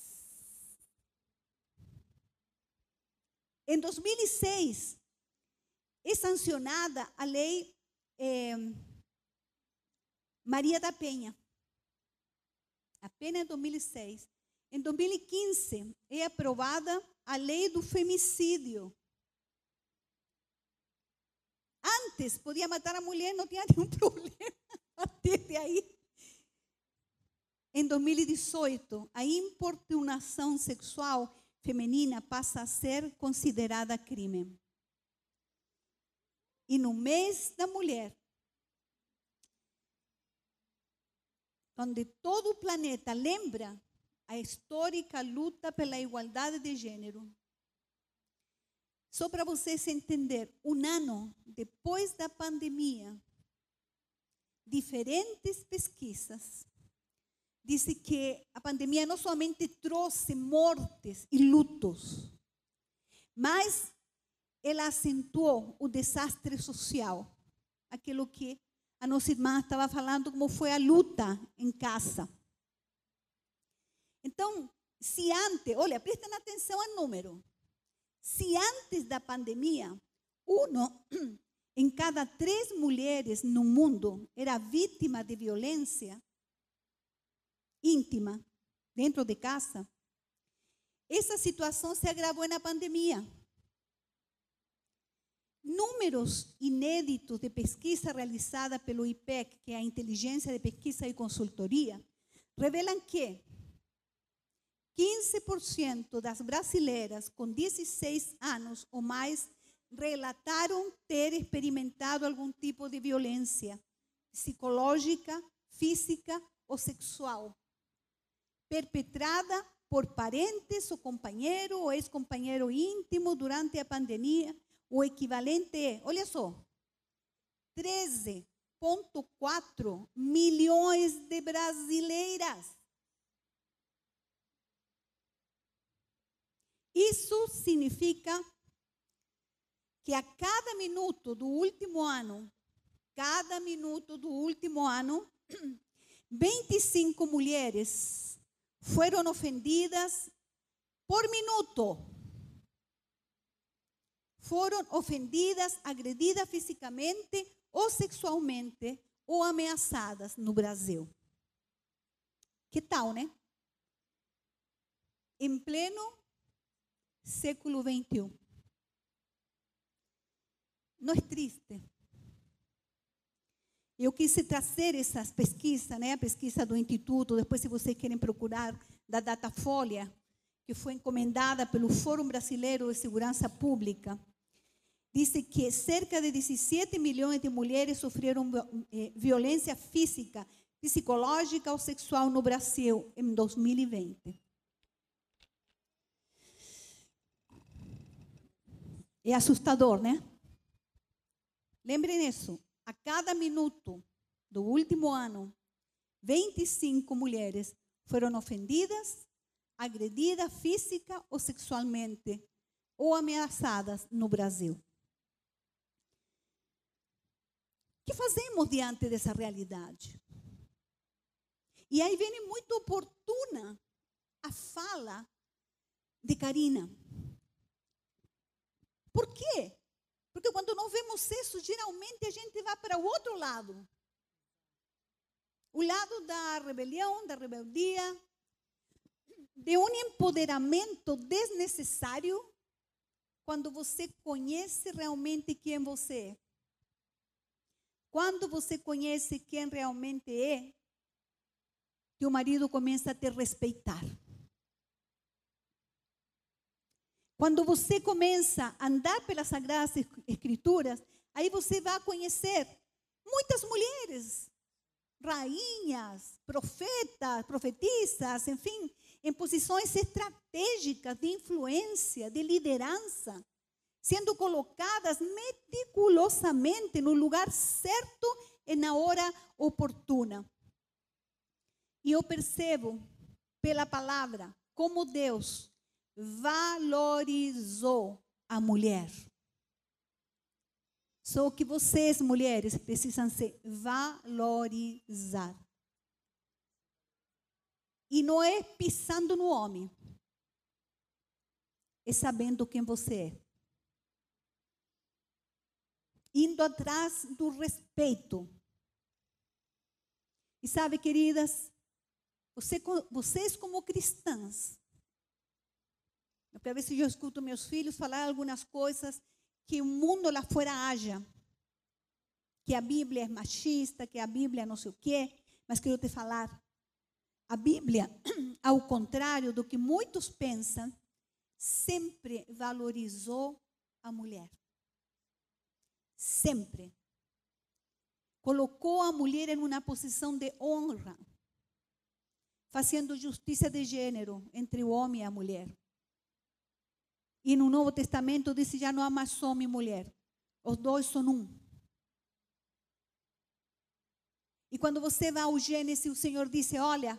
Em 2006, é sancionada a lei eh, Maria da Penha. Apenas em 2006. Em 2015, é aprovada a lei do femicídio. Antes, podia matar a mulher, não tinha nenhum problema. Até aí. Em 2018, a importunação sexual feminina passa a ser considerada crime. E no mês da mulher, onde todo o planeta lembra a histórica luta pela igualdade de gênero. Só para vocês entender, um ano depois da pandemia, diferentes pesquisas disse que a pandemia não somente trouxe mortes e lutos, mas ela acentuou o desastre social, aquilo que a nossa irmã estava falando, como foi a luta em casa. Então, se antes, olha, prestem atenção ao número. Se antes da pandemia, um em cada três mulheres no mundo era vítima de violência, íntima, dentro de casa, essa situação se agravou na pandemia. Números inéditos de pesquisa realizada pelo IPEC, que é a Inteligência de Pesquisa e Consultoria, revelam que 15% das brasileiras com 16 anos ou mais relataram ter experimentado algum tipo de violência psicológica, física ou sexual perpetrada por parentes ou companheiro ou ex-companheiro íntimo durante a pandemia. O equivalente é, olha só, 13,4 milhões de brasileiras. Isso significa que a cada minuto do último ano, cada minuto do último ano, 25 mulheres foram ofendidas por minuto. Foram ofendidas, agredidas fisicamente ou sexualmente ou ameaçadas no Brasil. Que tal, né? Em pleno século 21. Não é triste? Eu quis trazer essas pesquisas, né? A pesquisa do Instituto, depois se vocês querem procurar, da Datafolha, que foi encomendada pelo Fórum Brasileiro de Segurança Pública. Dice que cerca de 17 milhões de mulheres sofreram eh, violência física, psicológica ou sexual no Brasil em 2020. É assustador, né? Lembrem disso. A cada minuto do último ano, 25 mulheres foram ofendidas, agredidas física ou sexualmente ou ameaçadas no Brasil. O que fazemos diante dessa realidade? E aí vem muito oportuna a fala de Karina. Por quê? Porque quando nós vemos isso, geralmente a gente vai para o outro lado. O lado da rebelião, da rebeldia, de um empoderamento desnecessário, quando você conhece realmente quem você é. Quando você conhece quem realmente é, teu marido começa a te respeitar. Quando você começa a andar pelas Sagradas Escrituras, aí você vai conhecer muitas mulheres, rainhas, profetas, profetisas, enfim, em posições estratégicas de influência, de liderança, sendo colocadas meticulosamente no lugar certo e na hora oportuna. E eu percebo pela palavra como Deus valorizou a mulher. Só que vocês, mulheres, precisam se valorizar. E não é pisando no homem, é sabendo quem você é. Indo atrás do respeito. E sabe, queridas, você, vocês como cristãs, porque às vezes eu escuto meus filhos falar algumas coisas que o mundo lá fora haja. Que a Bíblia é machista, que a Bíblia não sei o quê. Mas quero te falar. A Bíblia, ao contrário do que muitos pensam, sempre valorizou a mulher. Sempre. Colocou a mulher em uma posição de honra, fazendo justiça de gênero entre o homem e a mulher. E no Novo Testamento diz já não há mais homem e mulher. Os dois são um. E quando você vai ao Gênesis, o Senhor disse: Olha,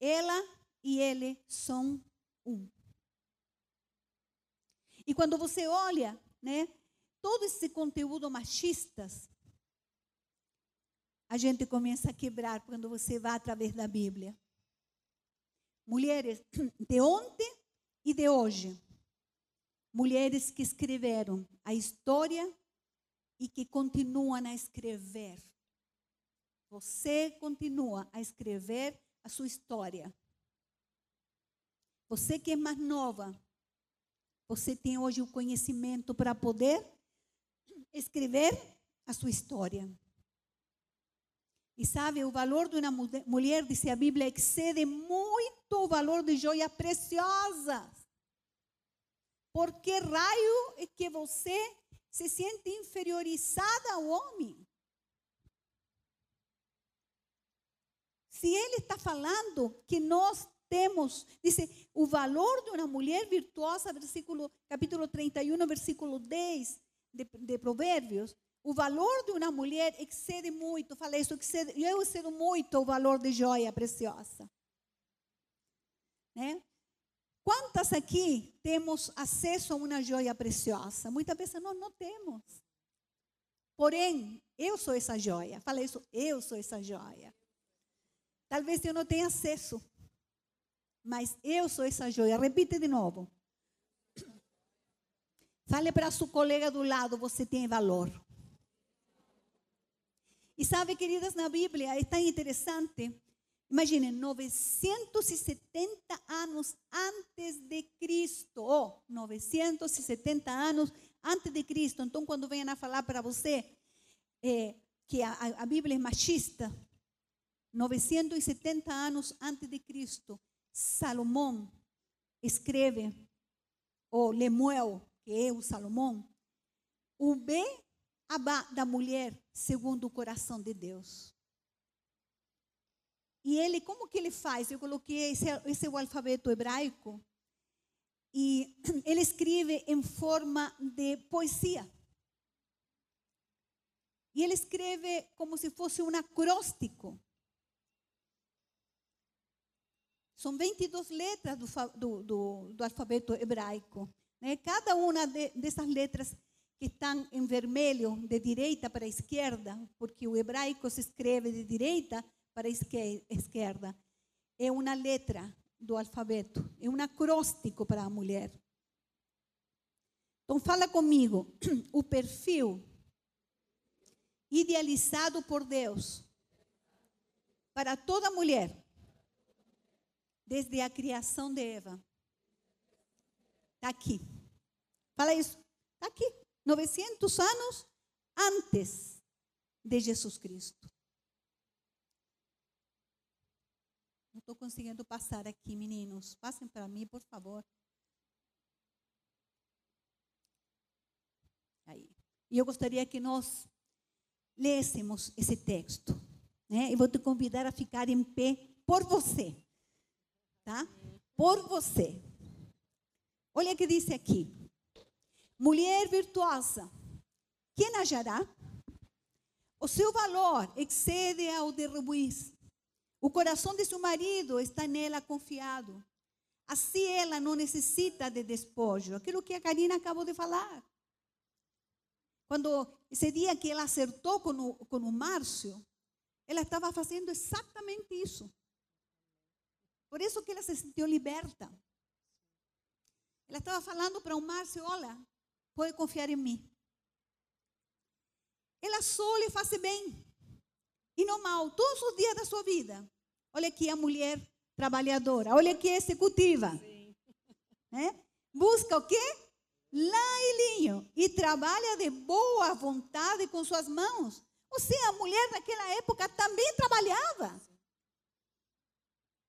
ela e ele são um. E quando você olha, né, todo esse conteúdo machistas, a gente começa a quebrar quando você vai através da Bíblia. Mulheres de ontem e de hoje mulheres que escreveram a história e que continuam a escrever. Você continua a escrever a sua história. Você que é mais nova, você tem hoje o conhecimento para poder escrever a sua história. E sabe, o valor de uma mulher, diz a Bíblia, excede muito o valor de joias preciosas. Por que raio é que você se sente inferiorizada ao homem? Se ele está falando que nós temos, dice, o valor de uma mulher virtuosa, versículo, capítulo 31, versículo 10 de, de Provérbios, o valor de uma mulher excede muito, falei isso, excede, eu excedo muito o valor de joia preciosa. Né? Quantas aqui temos acesso a uma joia preciosa? Muitas vezes nós não temos. Porém, eu sou essa joia. Fala isso, eu sou essa joia. Talvez eu não tenha acesso, mas eu sou essa joia. Repite de novo. Fale para seu colega do lado, você tem valor. E sabe, queridas, na Bíblia é tão interessante. Imaginem, 970 anos antes de Cristo. Oh, 970 anos antes de Cristo. Então, quando venham a falar para você é, que a, a Bíblia é machista, 970 anos antes de Cristo, Salomão escreve, ou Lemuel, que é o Salomão, o bem da mulher segundo o coração de Deus. E ele, como que ele faz? Eu coloquei esse, esse é o alfabeto hebraico. E ele escreve em forma de poesia. E ele escreve como se fosse um acróstico. São 22 letras do, do, do, do alfabeto hebraico. Né? Cada uma de, dessas letras que estão em vermelho, de direita para esquerda, porque o hebraico se escreve de direita para esquerda, é uma letra do alfabeto, é um acróstico para a mulher. Então, fala comigo, o perfil idealizado por Deus para toda mulher, desde a criação de Eva, está aqui. Fala isso, está aqui. 900 anos antes de Jesus Cristo. Não estou conseguindo passar aqui, meninos. Passem para mim, por favor. Aí. E eu gostaria que nós lêssemos esse texto. Né? E vou te convidar a ficar em pé por você. Tá? Por você. Olha o que diz aqui. Mulher virtuosa, quem achará? O seu valor excede ao de rubies. O coração de seu marido está nela confiado. Assim ela não necessita de despojo. Aquilo que a Karina acabou de falar. Quando esse dia que ela acertou com o, com o Márcio, ela estava fazendo exatamente isso. Por isso que ela se sentiu liberta. Ela estava falando para o Márcio: olha, pode confiar em mim. Ela só lhe faz bem e não mal todos os dias da sua vida. Olha aqui a mulher trabalhadora, olha aqui a executiva. É? Busca o quê? Lã e linho e trabalha de boa vontade com suas mãos. Ou seja, a mulher naquela época também trabalhava.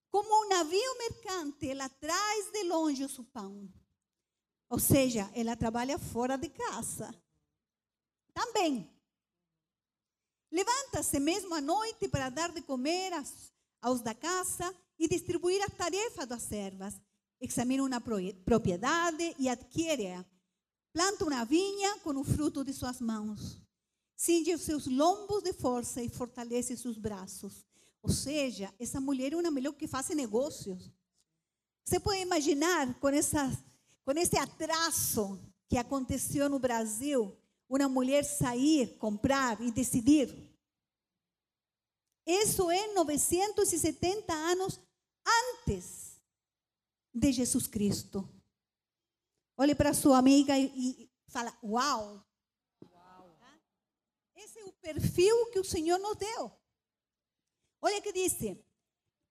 Como um navio mercante, ela traz de longe o seu pão. Ou seja, ela trabalha fora de casa. Também. Levanta-se mesmo à noite para dar de comer aos da casa e distribuir as tarefas das servas. Examina uma propriedade e adquire-a. Planta uma vinha com o fruto de suas mãos. Cinge os seus lombos de força e fortalece seus braços. Ou seja, essa mulher é uma mulher que faz negócios. Você pode imaginar com essas com esse atraso que aconteceu no Brasil, uma mulher sair, comprar e decidir. Isso é 970 anos antes de Jesus Cristo. Olhe para sua amiga e, fala: Uau! Uau! Esse é o perfil que o Senhor nos deu. Olha que disse: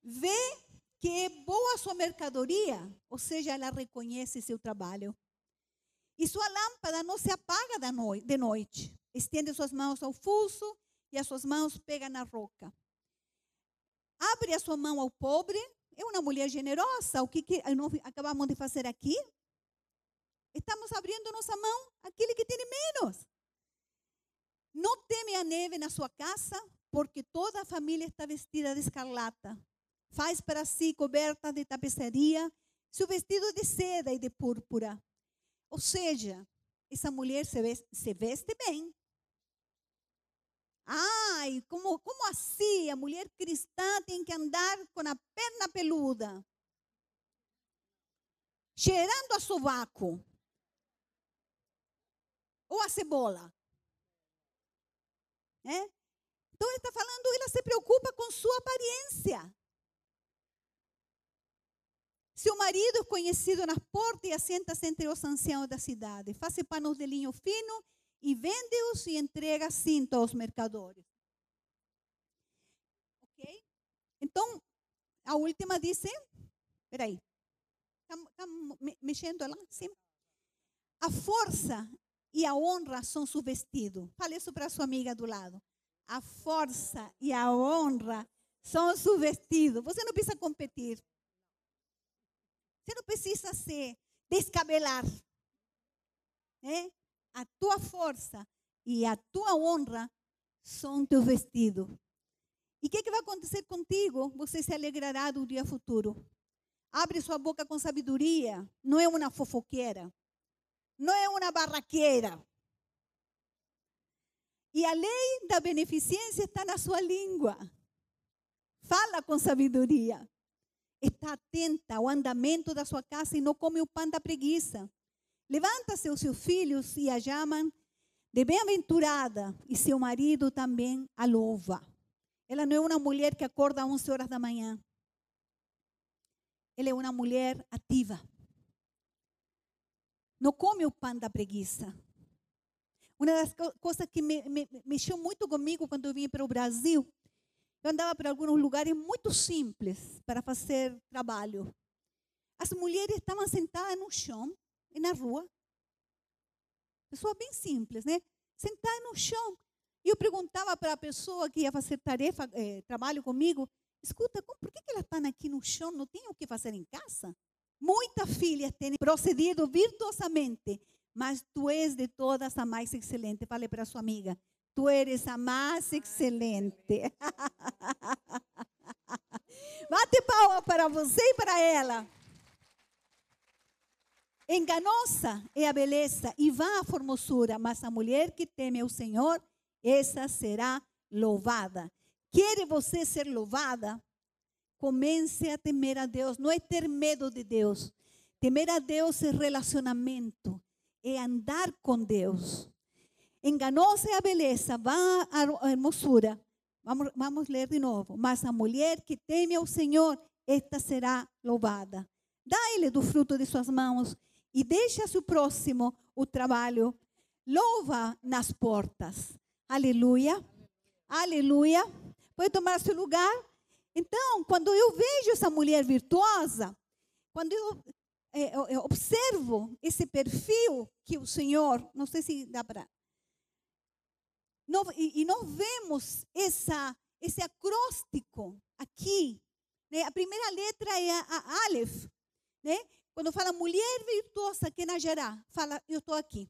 Vê que é boa sua mercadoria, ou seja, ela reconhece seu trabalho. E sua lâmpada não se apaga de noite. Estende suas mãos ao fuso e as suas mãos pegam na roca. Abre a sua mão ao pobre. É uma mulher generosa. O que, que acabamos de fazer aqui? Estamos abrindo nossa mão àquele que tem menos. Não teme a neve na sua casa, porque toda a família está vestida de escarlata faz para si coberta de tapeçaria, seu vestido de seda e de púrpura. Ou seja, essa mulher se veste, se veste bem. Ai, como, como assim? A mulher cristã tem que andar com a perna peluda. cheirando a sovaco ou a cebola. É? Então ele está falando, ela se preocupa com sua aparência. Seu marido é conhecido nas portas e assenta-se entre os anciãos da cidade. Faz panos de linho fino e vende-os e entrega cinto aos mercadores. Ok? Então, a última diz, peraí, está mexendo lá? Sim. A força e a honra são seu vestido. Fale isso para sua amiga do lado. A força e a honra são seu vestido. Você não precisa competir. Você não precisa se descabelar. Né? A tua força e a tua honra são teu vestido. E o que, que vai acontecer contigo? Você se alegrará do dia futuro. Abre sua boca com sabedoria. Não é uma fofoqueira. Não é uma barraqueira. E a lei da beneficência está na sua língua. Fala com sabedoria. Está atenta ao andamento da sua casa e não come o pão da preguiça. Levanta-se os seus filhos e a chamam de bem-aventurada, e seu marido também a louva. Ela não é uma mulher que acorda às 11 horas da manhã. Ela é uma mulher ativa. Não come o pão da preguiça. Uma das coisas que me, me, mexeu muito comigo quando eu vim para o Brasil, eu andava para alguns lugares muito simples para fazer trabalho. As mulheres estavam sentadas no chão e na rua. Pessoa bem simples, né? Sentada no chão, e eu perguntava para a pessoa que ia fazer tarefa, eh, trabalho comigo, escuta, por que, que elas estão aqui no chão, não tem o que fazer em casa? Muitas filhas têm procedido virtuosamente, mas tu és de todas a mais excelente. Fale para sua amiga, tu eres a mais excelente. Bate palma para você e para ela. Enganosa é a beleza e vã a formosura, mas a mulher que teme o Senhor essa será louvada. Quer você ser louvada? Comece a temer a Deus. Não é ter medo de Deus. Temer a Deus é relacionamento, é andar com Deus. Enganosa é a beleza, vá a hermosura. Vamos, vamos ler de novo. Mas a mulher que teme ao Senhor, esta será louvada. Dá-lhe do fruto de suas mãos e deixa seu próximo o trabalho. Louva nas portas. Aleluia. Aleluia. Pode tomar seu lugar? Então, quando eu vejo essa mulher virtuosa, quando eu, é, eu, eu observo esse perfil que o Senhor, não sei se dá para. E, nós vemos essa, esse acróstico aqui. Né? A primeira letra é a, a Aleph. Né? Quando fala mulher virtuosa que nascerá, fala, eu estou aqui.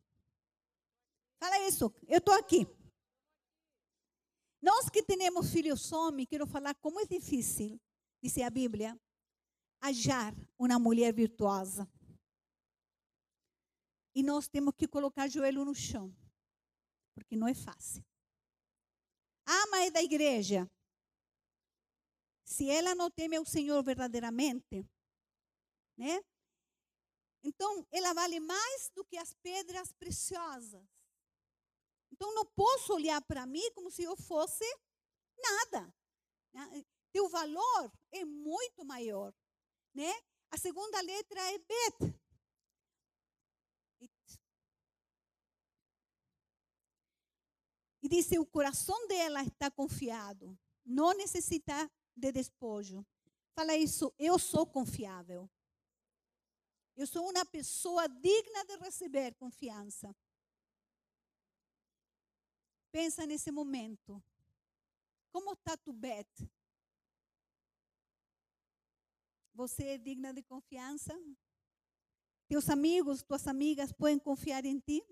Fala isso, eu estou aqui. Nós que temos filhos homens, quero falar como é difícil, diz a Bíblia, achar uma mulher virtuosa. E nós temos que colocar o joelho no chão, porque não é fácil. A mãe é da igreja. Se ela não teme ao Senhor verdadeiramente, né? Então, ela vale mais do que as pedras preciosas. Então não posso olhar para mim como se eu fosse nada. Né? Teu valor é muito maior, né? A segunda letra é bet. E disse: o coração dela está confiado, não necessita de despojo. Fala isso, eu sou confiável. Eu sou uma pessoa digna de receber confiança. Pensa nesse momento. Como está tu bet? Você é digna de confiança? Teus amigos, tuas amigas podem confiar em ti?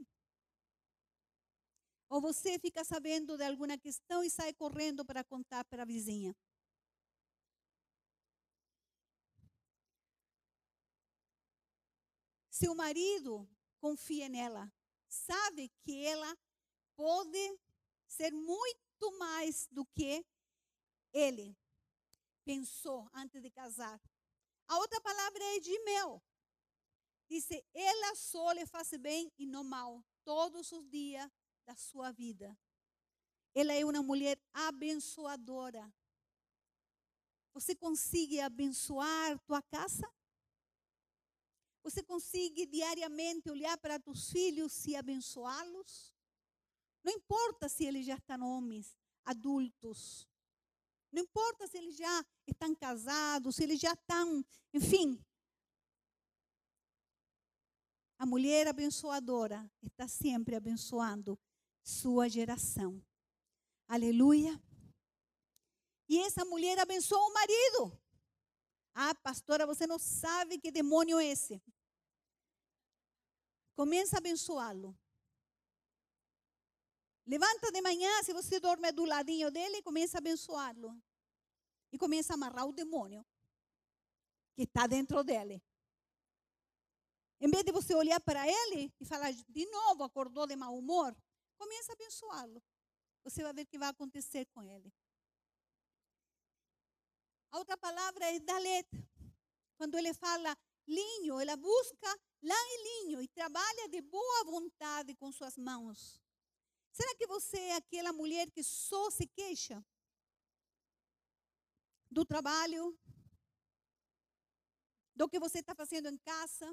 Ou você fica sabendo de alguma questão e sai correndo para contar para a vizinha? Seu marido confia nela, sabe que ela pode ser muito mais do que ele pensou antes de casar. A outra palavra é de mel. Dice, ela só lhe faz bem e não mal, todos os dias da sua vida. Ela é uma mulher abençoadora. Você consegue abençoar tua casa? Você consegue diariamente olhar para teus filhos e abençoá-los? Não importa se eles já estão homens, adultos. Não importa se eles já estão casados, se eles já estão, enfim. A mulher abençoadora está sempre abençoando sua geração. Aleluia. E essa mulher abençoa o marido. Ah, pastora, você não sabe que demônio é esse. Começa a abençoá-lo. Levanta de manhã, se você dorme do ladinho dele, começa a abençoá-lo. E começa a amarrar o demônio que está dentro dele. Em vez de você olhar para ele e falar de novo, acordou de mau humor, começa a abençoá-lo. Você vai ver o que vai acontecer com ele. A outra palavra é dalet. Quando ele fala linho, ela busca lã e linho e trabalha de boa vontade com suas mãos. Será que você é aquela mulher que só se queixa do trabalho, do que você está fazendo em casa?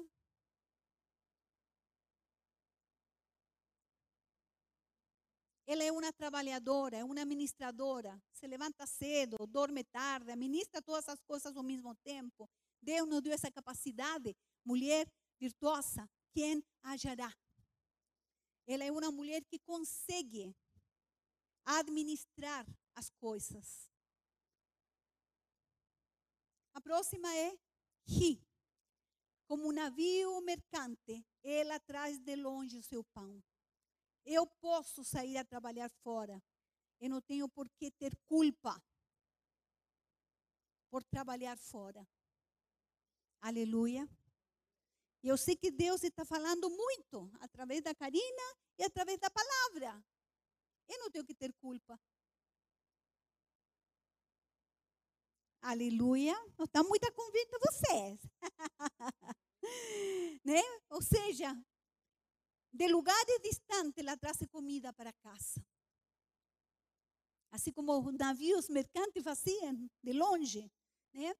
Ela é uma trabalhadora, é uma administradora. Se levanta cedo, dorme tarde, administra todas as coisas ao mesmo tempo. Deus nos deu essa capacidade. Mulher virtuosa, quem ajará? Ela é uma mulher que consegue administrar as coisas. A próxima é Ri. Como um navio mercante, ela traz de longe o seu pão. Eu posso sair a trabalhar fora. Eu não tenho por que ter culpa por trabalhar fora. Aleluia. E eu sei que Deus está falando muito através da Karina e através da palavra. Eu não tenho que ter culpa. Aleluia. Está muito convicta vocês. né? Ou seja, de lugares distantes ela traz comida para casa. Assim como os navios mercantes faziam de longe. Né?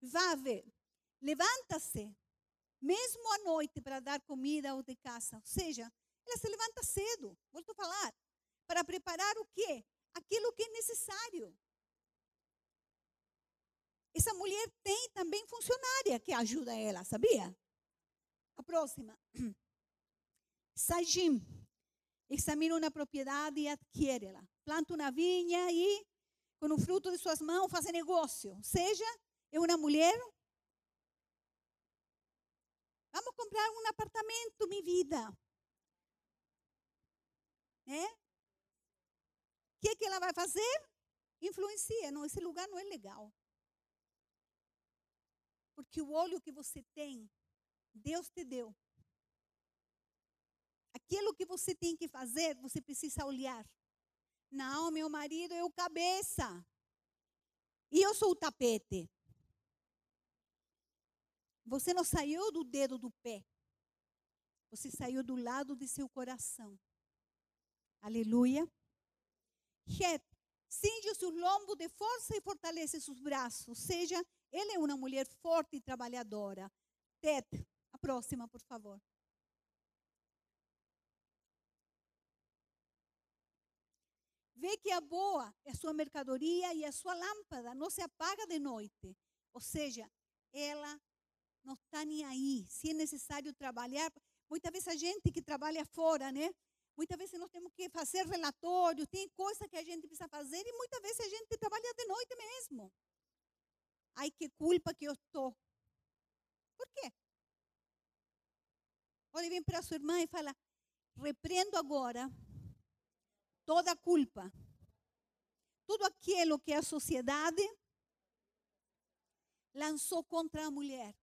Vá ver. Levanta-se, mesmo à noite, para dar comida ao de casa. Ou seja, ela se levanta cedo, volto a falar, para preparar o quê? Aquilo que é necessário. Essa mulher tem também funcionária que ajuda ela, sabia? A próxima. Sajim. Examina uma propriedade e adquire-la. Planta uma vinha e, com o fruto de suas mãos, faz negócio. Seja, é uma mulher Vamos comprar um apartamento, minha vida. Né? O que, que ela vai fazer? Influencia. Não, esse lugar não é legal. Porque o olho que você tem, Deus te deu. Aquilo que você tem que fazer, você precisa olhar. Não, meu marido é o cabeça. E eu sou o tapete. Você não saiu do dedo do pé. Você saiu do lado de seu coração. Aleluia. Het, cinge seus lombos de força e fortalece seus braços. Ou seja, ele é uma mulher forte e trabalhadora. Tet, a próxima, por favor. Vê que a boa é a sua mercadoria e a sua lâmpada não se apaga de noite. Ou seja, ela não está nem aí. Se é necessário trabalhar, muitas vezes a gente que trabalha fora, né? Muitas vezes nós temos que fazer relatório, tem coisa que a gente precisa fazer e muitas vezes a gente trabalha de noite mesmo. Ai, que culpa que eu estou. Por quê? Pode vir para sua irmã e fala: repreendo agora toda culpa, tudo aquilo que a sociedade lançou contra a mulher.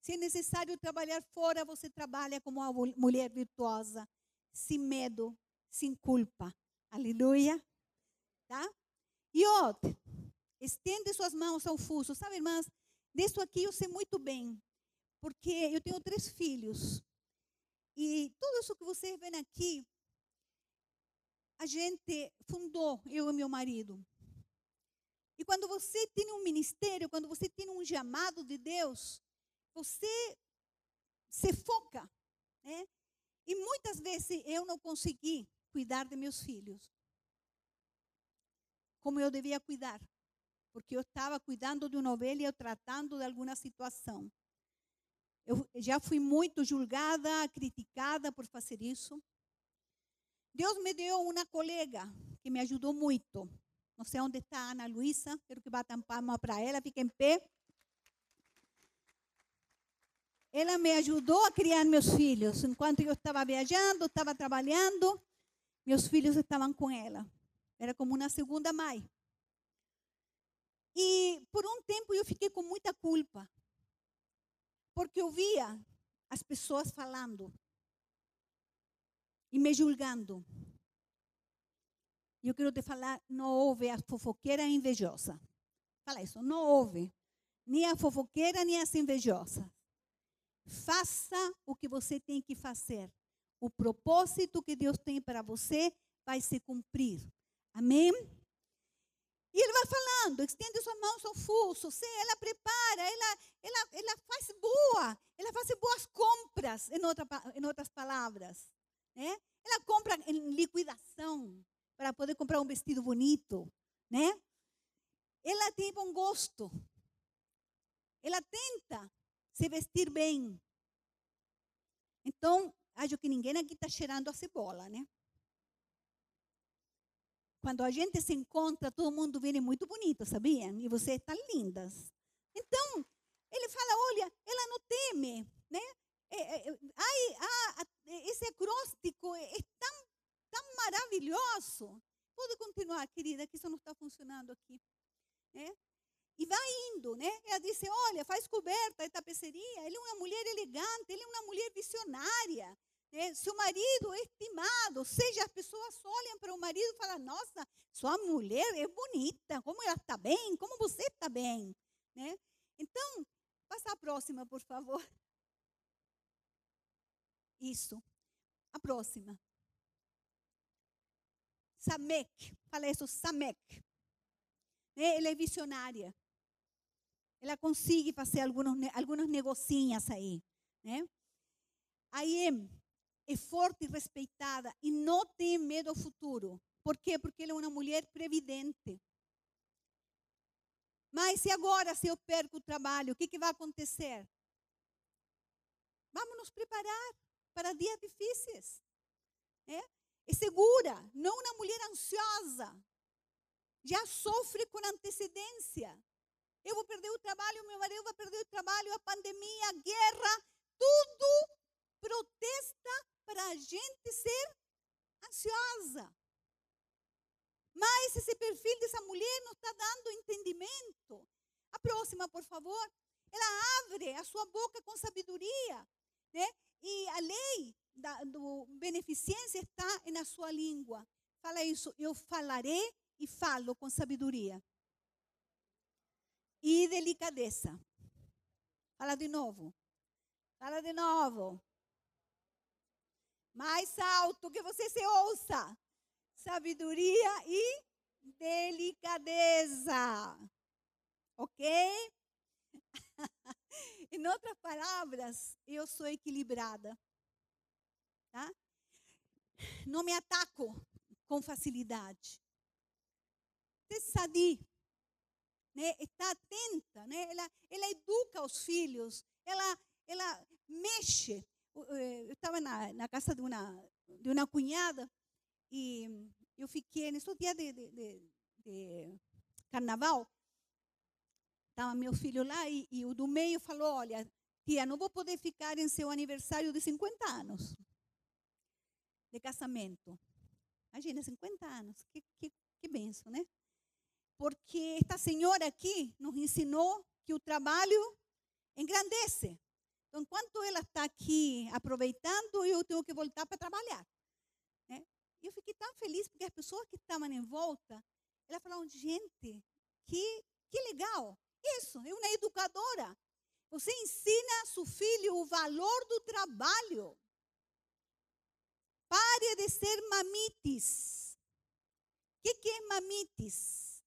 Se é necessário trabalhar fora, você trabalha como uma mulher virtuosa, sem medo, sem culpa. Aleluia. Tá? E outro, estende suas mãos ao fuso. Sabe, irmãs, disso aqui eu sei muito bem. porque eu tenho três filhos. E tudo isso que vocês veem aqui, a gente fundou, eu e meu marido. E quando você tem um ministério, quando você tem um chamado de Deus, você se foca, né? E muitas vezes eu não consegui cuidar de meus filhos como eu devia cuidar, porque eu estava cuidando de uma ovelha ou tratando de alguma situação. Eu já fui muito julgada, criticada por fazer isso. Deus me deu uma colega que me ajudou muito. Não sei onde está a Ana Luísa, quero que batam palma para ela, fique em pé. Ela me ajudou a criar meus filhos. Enquanto eu estava viajando, estava trabalhando, meus filhos estavam com ela. Era como uma segunda mãe. E por um tempo eu fiquei com muita culpa. Porque eu via as pessoas falando e me julgando. Eu quero te falar, não houve a fofoqueira invejosa. Fala isso, não houve. Nem a fofoqueira, nem as invejosas. Faça o que você tem que fazer. O propósito que Deus tem para você vai se cumprir. Amém? E ele vai falando, estende sua mão ao fuso, ela prepara, ela, ela, ela faz boa, ela faz boas compras, em, outra, em outras palavras. Né? Ela compra em liquidação para poder comprar um vestido bonito, né? Ela tem bom gosto. Ela tenta se vestir bem. Então, acho que ninguém aqui está cheirando a cebola, né? Quando a gente se encontra, todo mundo vem muito bonito, sabiam? E vocês estão lindas. Então, ele fala, olha, ela não teme, né? É, é, ai, ah, esse acróstico é tão, tão maravilhoso. Pode continuar, querida, que isso não está funcionando aqui. E vai indo, né? Ela disse, olha, faz coberta e tapeçaria. Ele é uma mulher elegante, ele é uma mulher visionária. Né? Seu marido é estimado, seja as pessoas olham para o marido e falam, nossa, sua mulher é bonita, como ela está bem, como você está bem. Né? Então, passa a próxima, por favor. Isso. A próxima. Samek. Fala isso, Samek. Né? Ela é visionária. Ela consegue fazer alguns, alguns negocinhos aí. Né? Aí é forte e respeitada e não tem medo do futuro. Por quê? Porque ela é uma mulher previdente. Mas se agora, se eu perco o trabalho, o que, que vai acontecer? Vamos nos preparar para dias difíceis. É? é segura, não uma mulher ansiosa. Já sofre com antecedência. Eu vou perder o trabalho, meu marido vai perder o trabalho, a pandemia, a guerra, tudo protesta para a gente ser ansiosa. Mas esse perfil dessa mulher não está dando entendimento. A próxima, por favor. Ela abre a sua boca com sabedoria. Né? E a lei da do beneficência está na sua língua. Fala isso, eu falarei e falo com sabedoria. E delicadeza. Fala de novo. Fala de novo. Mais alto que você se ouça. Sabedoria e delicadeza. Ok? em outras palavras, eu sou equilibrada. Tá? Não me ataco com facilidade. Sadia, né? está atenta, né? ela, ela educa os filhos, ela, ela mexe. Eh, eu estava na, na casa de uma, de uma cunhada e eu fiquei, nesse dia de, de, de, de carnaval, estava meu filho lá e, e, o do meio falou: Olha, tia, não vou poder ficar em seu aniversário de 50 anos de casamento. Imagina, 50 anos, que, que, que benção, né? Porque esta senhora aqui nos ensinou que o trabalho engrandece. Então, enquanto ela está aqui aproveitando, eu tenho que voltar para trabalhar. Né? Eu fiquei tão feliz porque as pessoas que estavam em volta, elas falaram, gente, que, que legal. Isso, é uma educadora. Você ensina a seu filho o valor do trabalho. Pare de ser mamites. O que, que é mamites?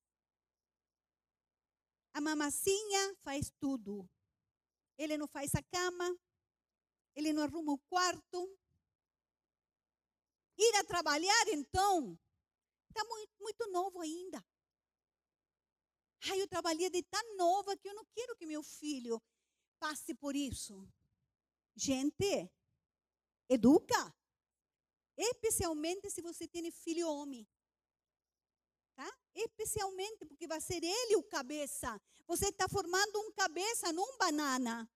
A mamacinha faz tudo. Ele não faz a cama, ele não arruma o quarto. Ir a trabalhar, então, está muito, muito novo ainda. Ai, eu trabalhei de tão nova que eu não quero que meu filho passe por isso. Gente, educa. Especialmente se você tem filho homem. Tá? Especialmente porque vai ser ele o cabeça. Você está formando um cabeça, não um banana.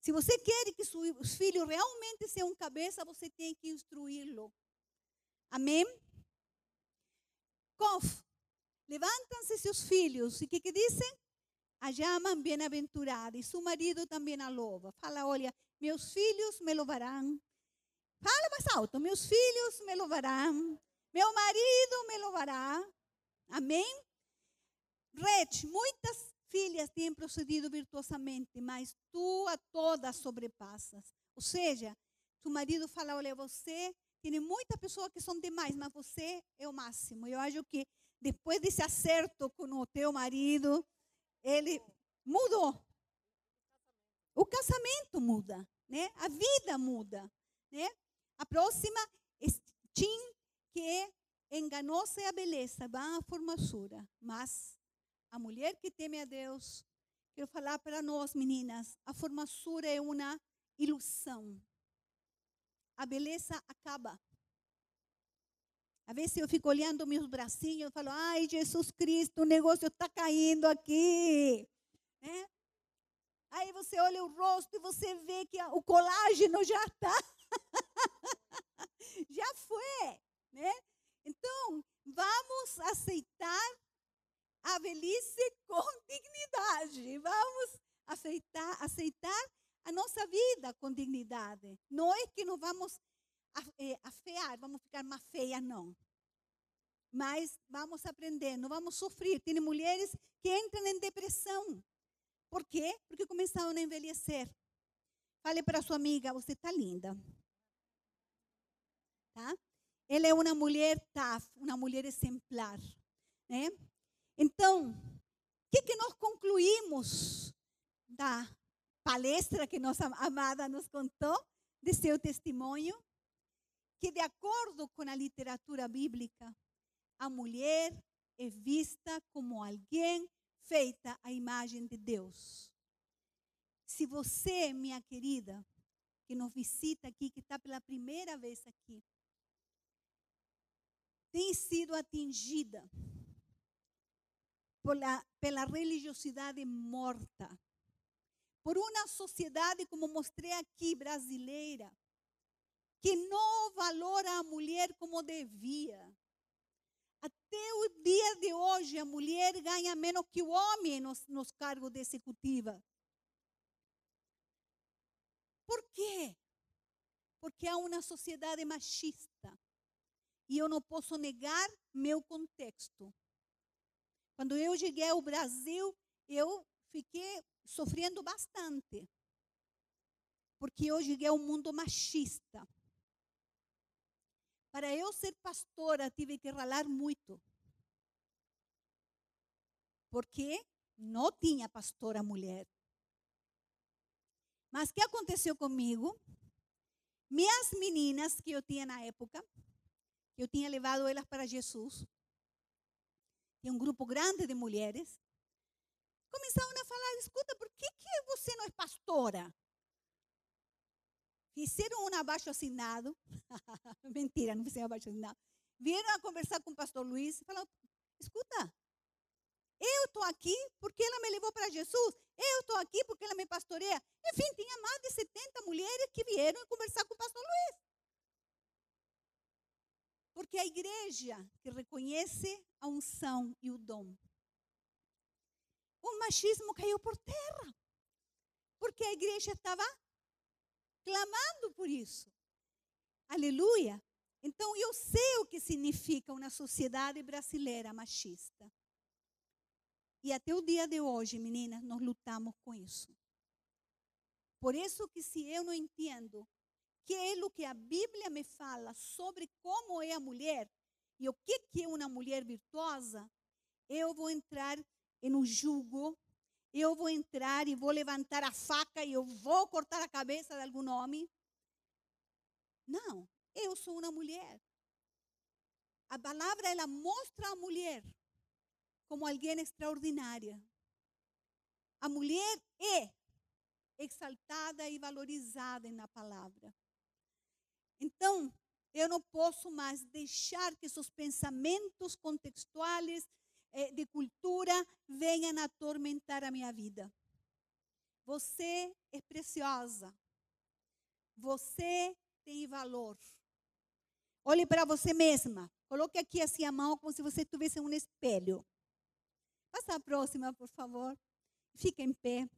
Se você quer que os filhos realmente sejam cabeça, você tem que instruí-lo. Amém? Cof, levantam-se seus filhos. E o que, que dizem? A chamam bem-aventurada. E seu marido também a louva. Fala, olha, meus filhos me louvarão. Fala mais alto, meus filhos me louvarão. Meu marido me louvará. Amém? Red, muitas filhas têm procedido virtuosamente, mas tu a todas sobrepassas. Ou seja, tu marido fala, olha, você tem muitas pessoas que são demais, mas você é o máximo. Eu acho que depois desse acerto com o teu marido, ele mudou. O casamento muda, né? A vida muda, né? A próxima, Tim, que enganosa é a beleza, vai a formosura, mas a mulher que teme a Deus, quero falar para nós meninas, a formosura é uma ilusão. A beleza acaba. Às vezes eu fico olhando meus bracinhos e falo, ai, Jesus Cristo, o negócio está caindo aqui. Né? Aí você olha o rosto e você vê que o colágeno já está. já foi. Né? Então, vamos aceitar a velhice com dignidade. Vamos aceitar, aceitar a nossa vida com dignidade. Não é que não vamos é, afear, vamos ficar mais feias, não. Mas vamos aprender, não vamos sofrer. Tem mulheres que entram em depressão. Por quê? Porque começaram a envelhecer. Fale para sua amiga, você está linda. Tá? Ela é uma mulher tough, uma mulher exemplar. Né? Então, o que, que nós concluímos da palestra que nossa amada nos contou, de seu testemunho? Que, de acordo com a literatura bíblica, a mulher é vista como alguém feita à imagem de Deus. Se você, minha querida, que nos visita aqui, que está pela primeira vez aqui, tem sido atingida pela, pela religiosidade morta, por uma sociedade, como mostrei aqui, brasileira, que não valora a mulher como devia. Até o dia de hoje, a mulher ganha menos que o homem nos, nos cargos de executiva. Por quê? Porque há uma sociedade machista. E eu não posso negar meu contexto. Quando eu cheguei ao Brasil, eu fiquei sofrendo bastante. Porque eu cheguei ao mundo machista. Para eu ser pastora, tive que ralar muito. Porque não tinha pastora mulher. Mas o que aconteceu comigo? Minhas meninas que eu tinha na época, eu tinha levado elas para Jesus, tinha um grupo grande de mulheres, começaram a falar: escuta, por que, que você não é pastora? Fizeram um abaixo assinado. Mentira, não fizeram abaixo assinado. Vieram a conversar com o pastor Luiz e falaram: escuta, eu estou aqui porque ela me levou para Jesus. Eu estou aqui porque ela me pastoreia. Enfim, tinha mais de 70 mulheres que vieram conversar com o pastor Luiz. Porque a igreja que reconhece a unção e o dom. O machismo caiu por terra. Porque a igreja estava clamando por isso. Aleluia. Então eu sei o que significa uma sociedade brasileira machista. E até o dia de hoje, meninas, nós lutamos com isso. Por isso que se eu não entendo que é o que a Bíblia me fala sobre como é a mulher e o que que é uma mulher virtuosa, eu vou entrar em um jugo, eu vou entrar e vou levantar a faca e eu vou cortar a cabeça de algum homem. Não, eu sou uma mulher. A palavra ela mostra a mulher como alguém extraordinária. A mulher é exaltada e valorizada na palavra. Então, eu não posso mais deixar que esses pensamentos contextuais de cultura venham atormentar a minha vida. Você é preciosa. Você tem valor. Olhe para você mesma. Coloque aqui assim a mão como se você estivesse em um espelho. Passa a próxima, por favor. Fique em pé.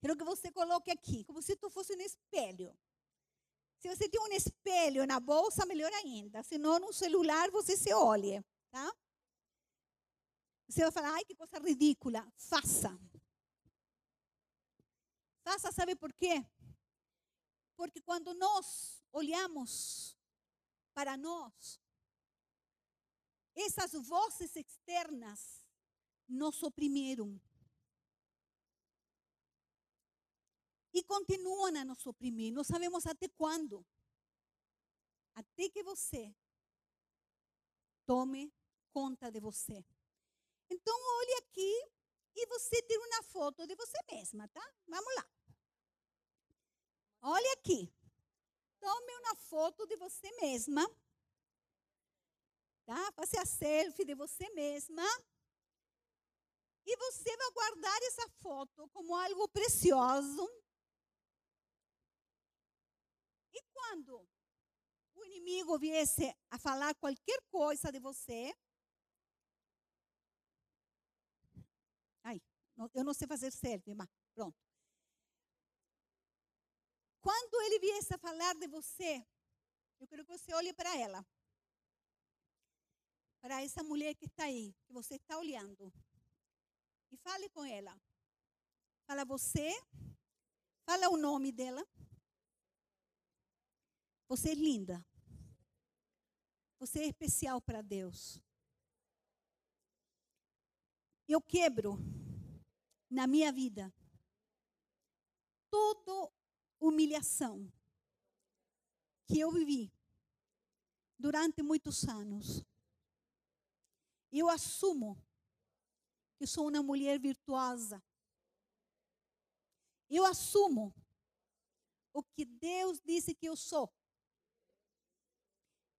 Quero que você coloque aqui, como se tu fosse um espelho. Se você tem um espelho na bolsa, melhor ainda. Se não, no celular, você se olhe, tá? Você vai falar, ai, que coisa ridícula. Faça. Faça, sabe por quê? Porque quando nós olhamos para nós, essas vozes externas nos oprimiram. E continuam a nos oprimir. Não sabemos até quando. Até que você tome conta de você. Então, olhe aqui e você tira uma foto de você mesma, tá? Vamos lá. Olhe aqui. Tome uma foto de você mesma. Tá? Faça a selfie de você mesma. E você vai guardar essa foto como algo precioso e quando o inimigo viesse a falar qualquer coisa de você, ai, eu não sei fazer selfie, mas pronto. Quando ele viesse a falar de você, eu quero que você olhe para ela. Para essa mulher que está aí, que você está olhando. E fale com ela. Fala você. Fala o nome dela. Você é linda. Você é especial para Deus. Eu quebro na minha vida toda humilhação que eu vivi durante muitos anos. Eu assumo que sou uma mulher virtuosa. Eu assumo o que Deus disse que eu sou.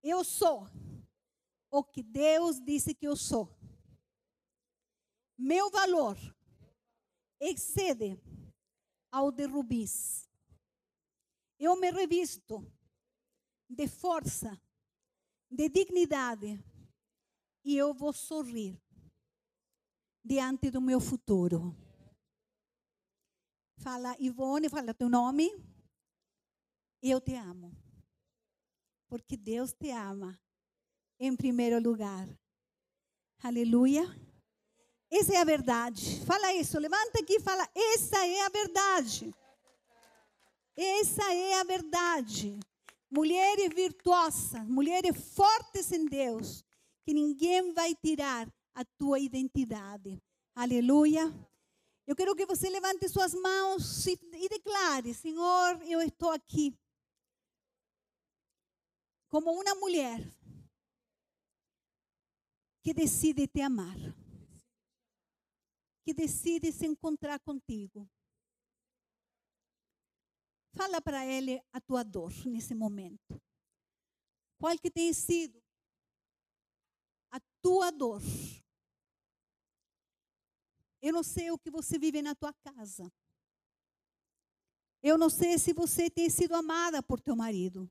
Eu sou o que Deus disse que eu sou. Meu valor excede ao de rubis. Eu me revisto de força, de dignidade, e eu vou sorrir diante do meu futuro. Fala, Ivone, fala teu nome. Eu te amo porque Deus te ama em primeiro lugar. Aleluia. Essa é a verdade. Fala isso, levanta aqui e fala: essa é a verdade. Essa é a verdade. Mulheres virtuosas, mulheres fortes em Deus, que ninguém vai tirar a tua identidade. Aleluia. Eu quero que você levante suas mãos e, e declare: Senhor, eu estou aqui como uma mulher que decide te amar, que decide se encontrar contigo. Fala para ele a tua dor nesse momento. Qual que tem sido a tua dor? Eu não sei o que você vive na tua casa. Eu não sei se você tem sido amada por teu marido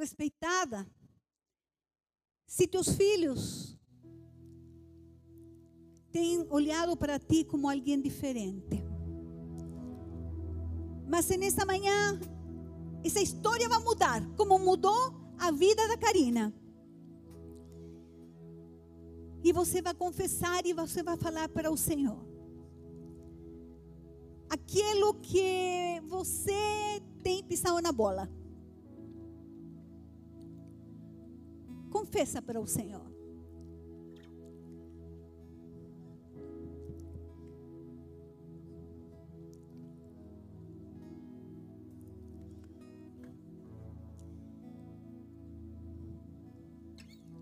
respeitada. Se teus filhos têm olhado para ti como alguém diferente. Mas nessa manhã, essa história vai mudar, como mudou a vida da Karina. E você vai confessar e você vai falar para o Senhor. Aquilo que você tem pisado na bola. Confessa para o Senhor.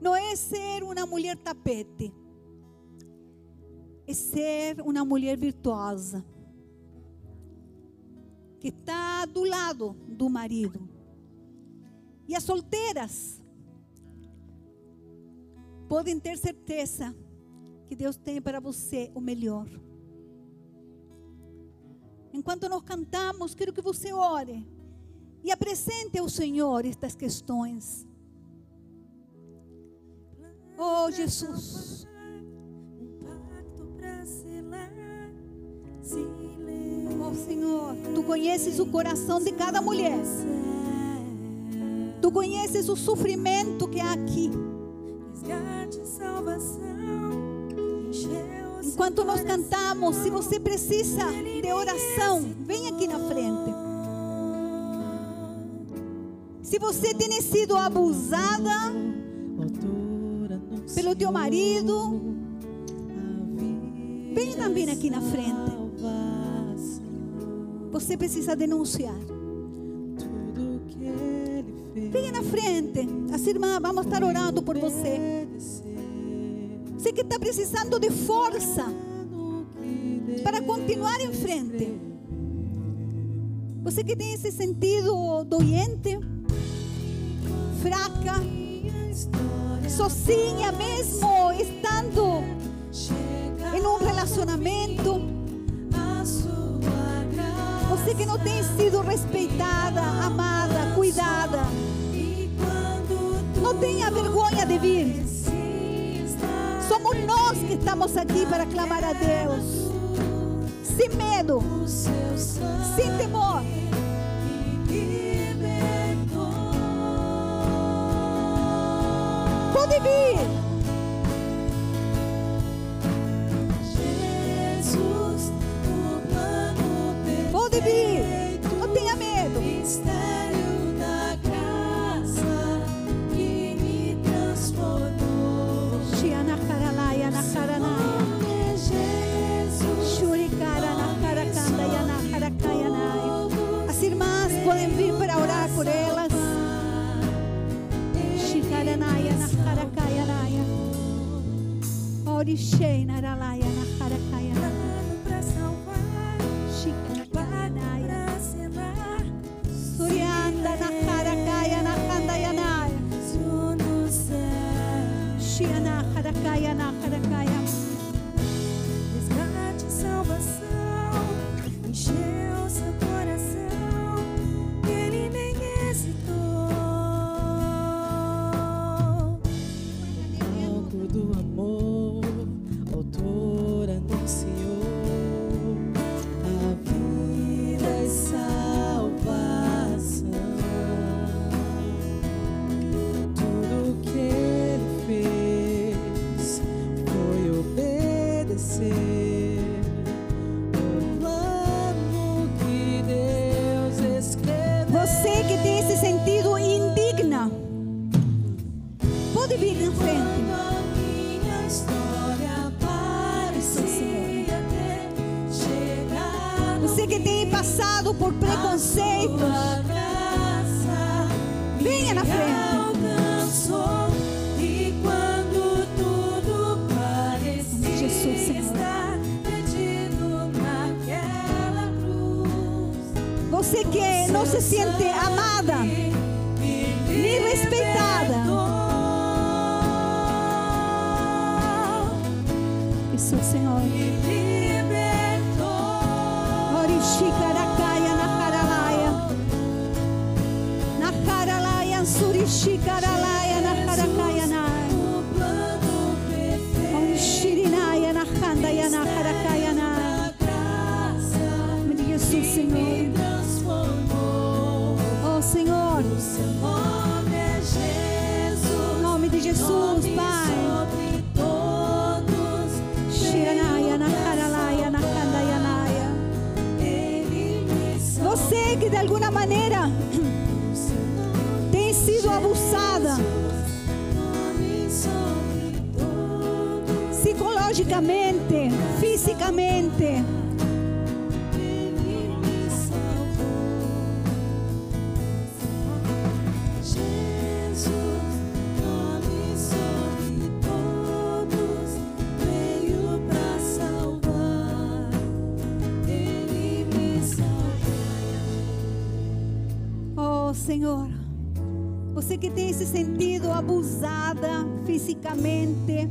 Não é ser uma mulher tapete. É ser uma mulher virtuosa. Que está do lado do marido. E as solteiras podem ter certeza que Deus tem para você o melhor. Enquanto nós cantamos, quero que você ore e apresente ao Senhor estas questões. Oh, Jesus. Oh, Senhor, tu conheces o coração de cada mulher. Tu conheces o sofrimento que há aqui. Enquanto nós cantamos, se você precisa de oração, vem aqui na frente. Se você tem sido abusada pelo teu marido, vem também aqui na frente. Você precisa denunciar. Venha na frente. As irmãs, vamos estar orando por você. Você que está precisando de força para continuar em frente. Você que tem esse sentido doente, fraca, sozinha mesmo, estando em um relacionamento. Você que não tem sido respeitada, amada, cuidada. Não tenha vergonha de vir. Somos nós que estamos aqui para clamar a Deus. Sem medo, sem temor. Pode vir. Pode vir. Não tenha medo. Orishei naralaya na karakayanaya. Pra salvar, Shikaranaya. para selar, Surianda na karakaya na kandayanaya. sou no céu. Que tem se sentido abusada fisicamente,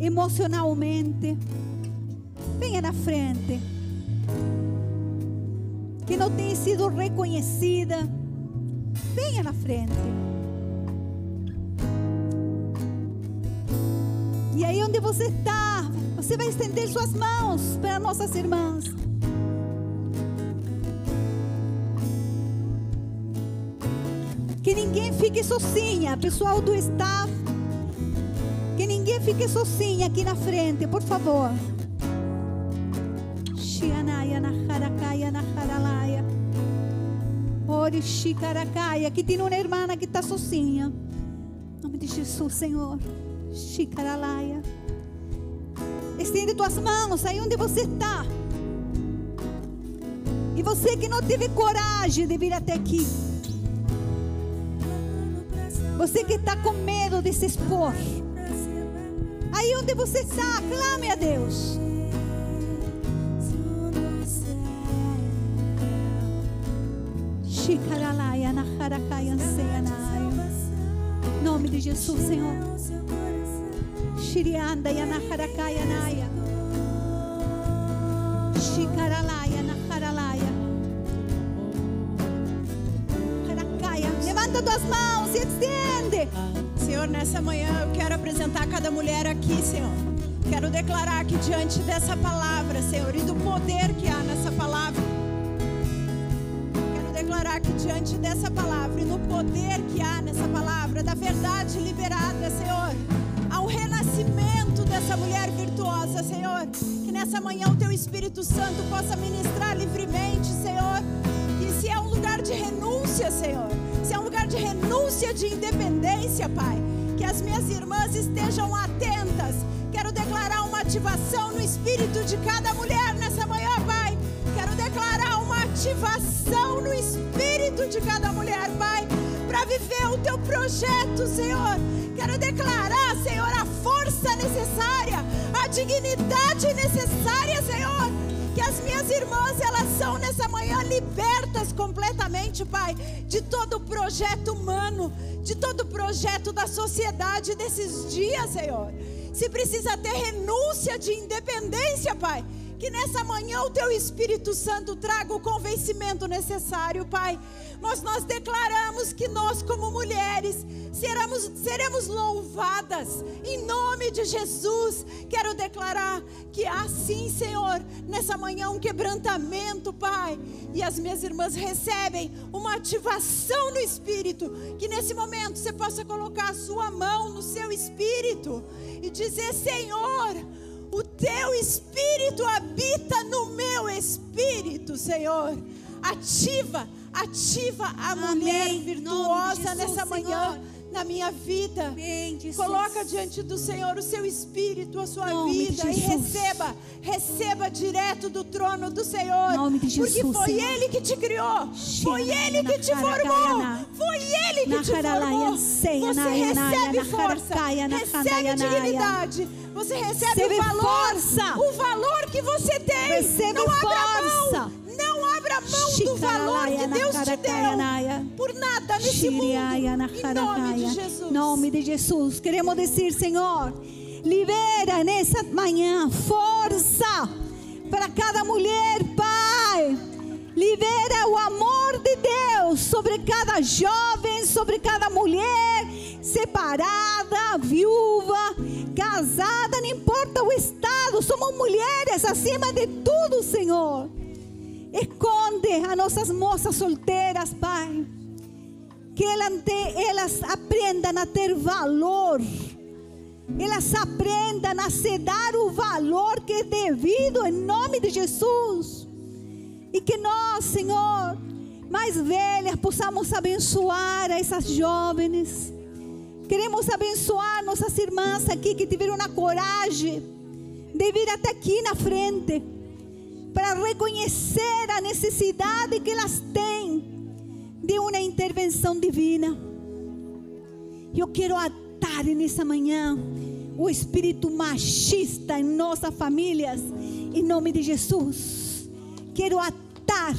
emocionalmente, venha na frente. Que não tem sido reconhecida, venha na frente. E aí onde você está, você vai estender suas mãos para nossas irmãs. Fique sozinha, pessoal do staff. Que ninguém fique sozinha aqui na frente, por favor. Ore shikarakaia. Aqui tem uma irmã que está sozinha. Em nome de Jesus, Senhor. Shikaralaya. Estende tuas mãos aí onde você está. E você que não teve coragem de vir até aqui. Você que está com medo de se expor. Aí onde você está, clame a Deus. Em nome de Jesus, Senhor. Shirianda yanaharakaya naya. Shikaralaya naharalaya. Harakaya. Levanta tuas mãos e estende. Senhor, nessa manhã eu quero apresentar cada mulher aqui, Senhor. Quero declarar que diante dessa palavra, Senhor, e do poder que há nessa palavra. Quero declarar que diante dessa palavra e no poder que há nessa palavra, da verdade liberada, Senhor, um renascimento dessa mulher virtuosa, Senhor. Que nessa manhã o teu Espírito Santo possa ministrar livremente, Senhor. E se é um lugar de renúncia, Senhor, de renúncia de independência, Pai, que as minhas irmãs estejam atentas. Quero declarar uma ativação no espírito de cada mulher nessa manhã, Pai. Quero declarar uma ativação no espírito de cada mulher, Pai, para viver o teu projeto, Senhor. Quero declarar, Senhor, a força necessária, a dignidade necessária, Senhor. Minhas irmãs, elas são nessa manhã libertas completamente, Pai, de todo o projeto humano, de todo o projeto da sociedade desses dias, Senhor. Se precisa ter renúncia de independência, Pai. Que nessa manhã o teu Espírito Santo traga o convencimento necessário, Pai. Mas nós declaramos que nós, como mulheres, seremos, seremos louvadas em nome de Jesus. Quero declarar que há sim, Senhor, nessa manhã um quebrantamento, Pai. E as minhas irmãs recebem uma ativação no Espírito. Que nesse momento você possa colocar a sua mão no seu Espírito e dizer: Senhor. O teu espírito habita no meu espírito, Senhor. Ativa, ativa a Amém. mulher virtuosa Jesus, nessa manhã Senhor. na minha vida. Amém. Coloca diante do Senhor o seu espírito, a sua Nome vida e receba, receba direto do trono do Senhor. Nome de Porque Jesus, foi Senhor. Ele que te criou, foi Ele que te formou, foi Ele que te formou. Você recebe força, recebe dignidade, você recebe o valor, o valor que você tem. Recebe não abra força. mão, abra mão do valor que Deus te deu por nada nesse mundo. Em nome de. Jesus. Nome de Jesus. Queremos dizer, Senhor, libera nessa manhã força para cada mulher, Pai. Libera o amor de Deus sobre cada jovem, sobre cada mulher, separada, viúva, casada, não importa o estado, somos mulheres acima de tudo, Senhor. Esconde a nossas moças solteiras, Pai. Que elas, aprendam a ter valor. Elas aprendam a se dar o valor que é devido em nome de Jesus. E que nós, Senhor, mais velhas, possamos abençoar essas jovens. Queremos abençoar nossas irmãs aqui que tiveram a coragem de vir até aqui na frente para reconhecer a necessidade que elas têm de uma intervenção divina. Eu quero atar nessa manhã o espírito machista em nossas famílias, em nome de Jesus. Quero atar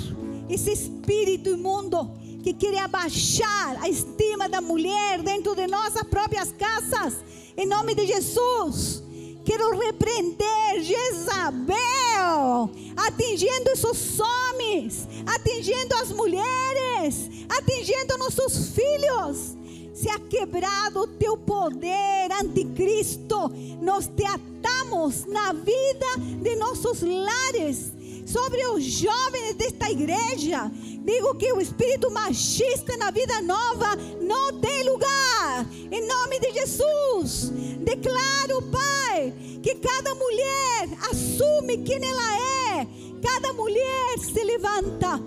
esse espírito imundo que quer abaixar a estima da mulher dentro de nossas próprias casas, em nome de Jesus. Quero repreender Jezabel, atingindo esses homens, atingindo as mulheres, atingindo nossos filhos. Se ha quebrado o teu poder, anticristo, nós te atamos na vida de nossos lares, sobre os jovens desta igreja. Digo que o espírito machista na vida nova não tem lugar. Em nome de Jesus, declaro, Pai, que cada mulher assume quem ela é. Cada mulher se levanta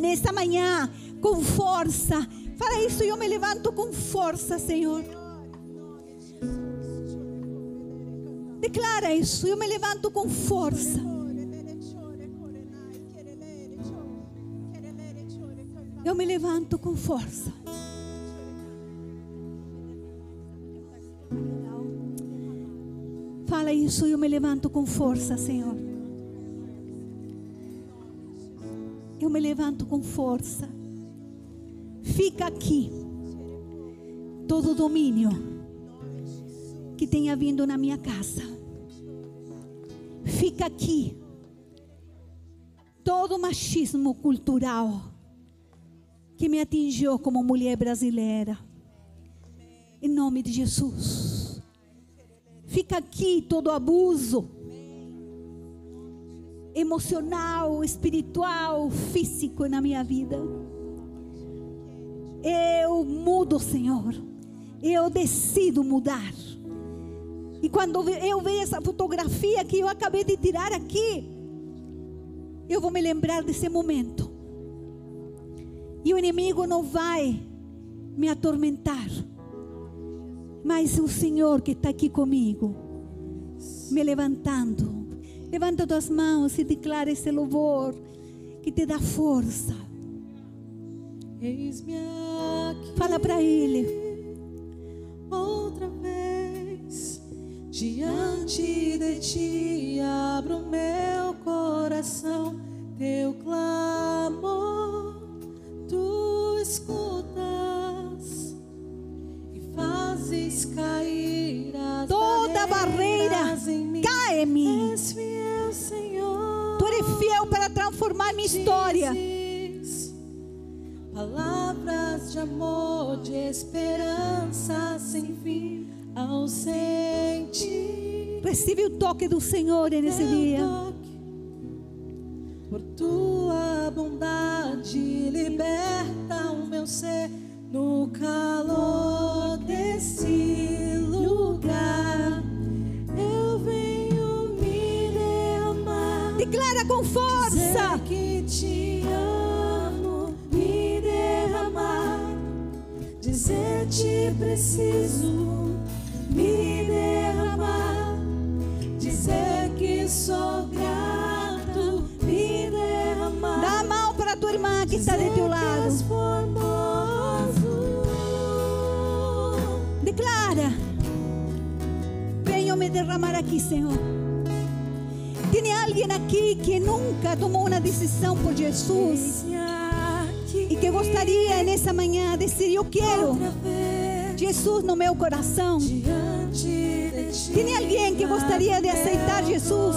nesta manhã com força. Fala isso, eu me levanto com força, Senhor. Declara isso, eu me levanto com força. Eu me levanto com força. Fala isso, eu me levanto com força, Senhor. Eu me levanto com força. Fica aqui todo domínio que tenha vindo na minha casa. Fica aqui todo machismo cultural que me atingiu como mulher brasileira. Em nome de Jesus. Fica aqui todo abuso emocional, espiritual, físico na minha vida. Eu mudo, Senhor. Eu decido mudar. E quando eu vejo essa fotografia que eu acabei de tirar aqui, eu vou me lembrar desse momento. E o inimigo não vai me atormentar. Mas o Senhor que está aqui comigo, me levantando. Levanta tuas mãos e declara esse louvor que te dá força. Eis-me aqui Fala para Ele. outra vez diante de ti abro meu coração teu clamor tu escutas e fazes cair as Toda barreira cai em mim. fiel Senhor Tu eres fiel para transformar minha história. Dizes Palavras de amor, de esperança sem fim, ausente. Recebe o toque do Senhor nesse dia. Por tua bondade, liberta o meu ser no calor desse lugar. Eu venho me derramar. Declara com força. Dizer que te amo, me derramar. Dizer te preciso, me derramar. Dizer que sou grato, está de teu lado. Declara. Venho me derramar aqui, Senhor. Tem alguém aqui que nunca tomou uma decisão por Jesus e que gostaria nessa manhã de dizer: Eu quero Jesus no meu coração. Tem alguém que gostaria de aceitar Jesus?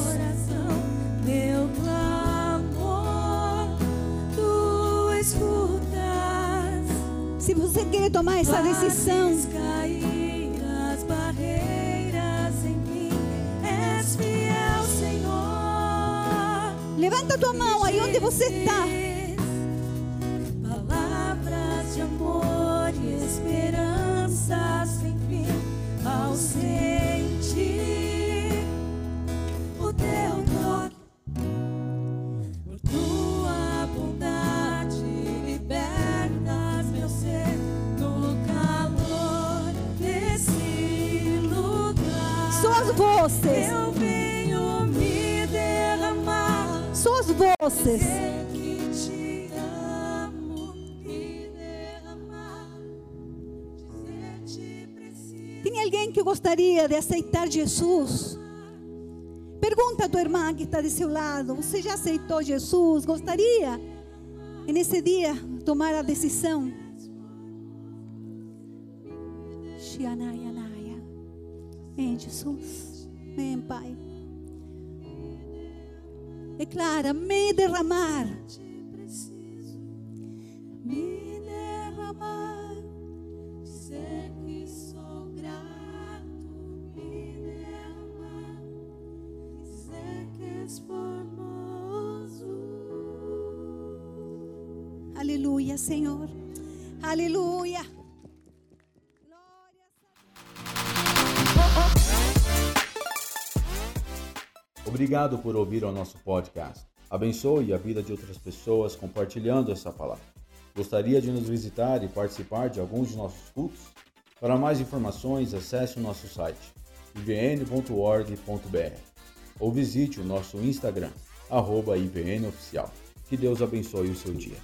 Você quer tomar essa decisão, levanta tua mão aí onde você está. Vozes. Eu venho me derramar. Só as vozes. Tem alguém que gostaria de aceitar Jesus? Pergunta a tua irmã que está do seu lado: Você já aceitou Jesus? Gostaria, nesse dia, tomar a decisão? Naya. Vem, Jesus. Vem, Pai. Declara: Me derramar. Me derramar. Dizer que sou grato. Me derramar. Dizer que és formoso. Aleluia, Senhor. Aleluia. Obrigado por ouvir o nosso podcast. Abençoe a vida de outras pessoas compartilhando essa palavra. Gostaria de nos visitar e participar de alguns de nossos cultos? Para mais informações, acesse o nosso site ivn.org.br ou visite o nosso Instagram, arroba IVNOficial. Que Deus abençoe o seu dia.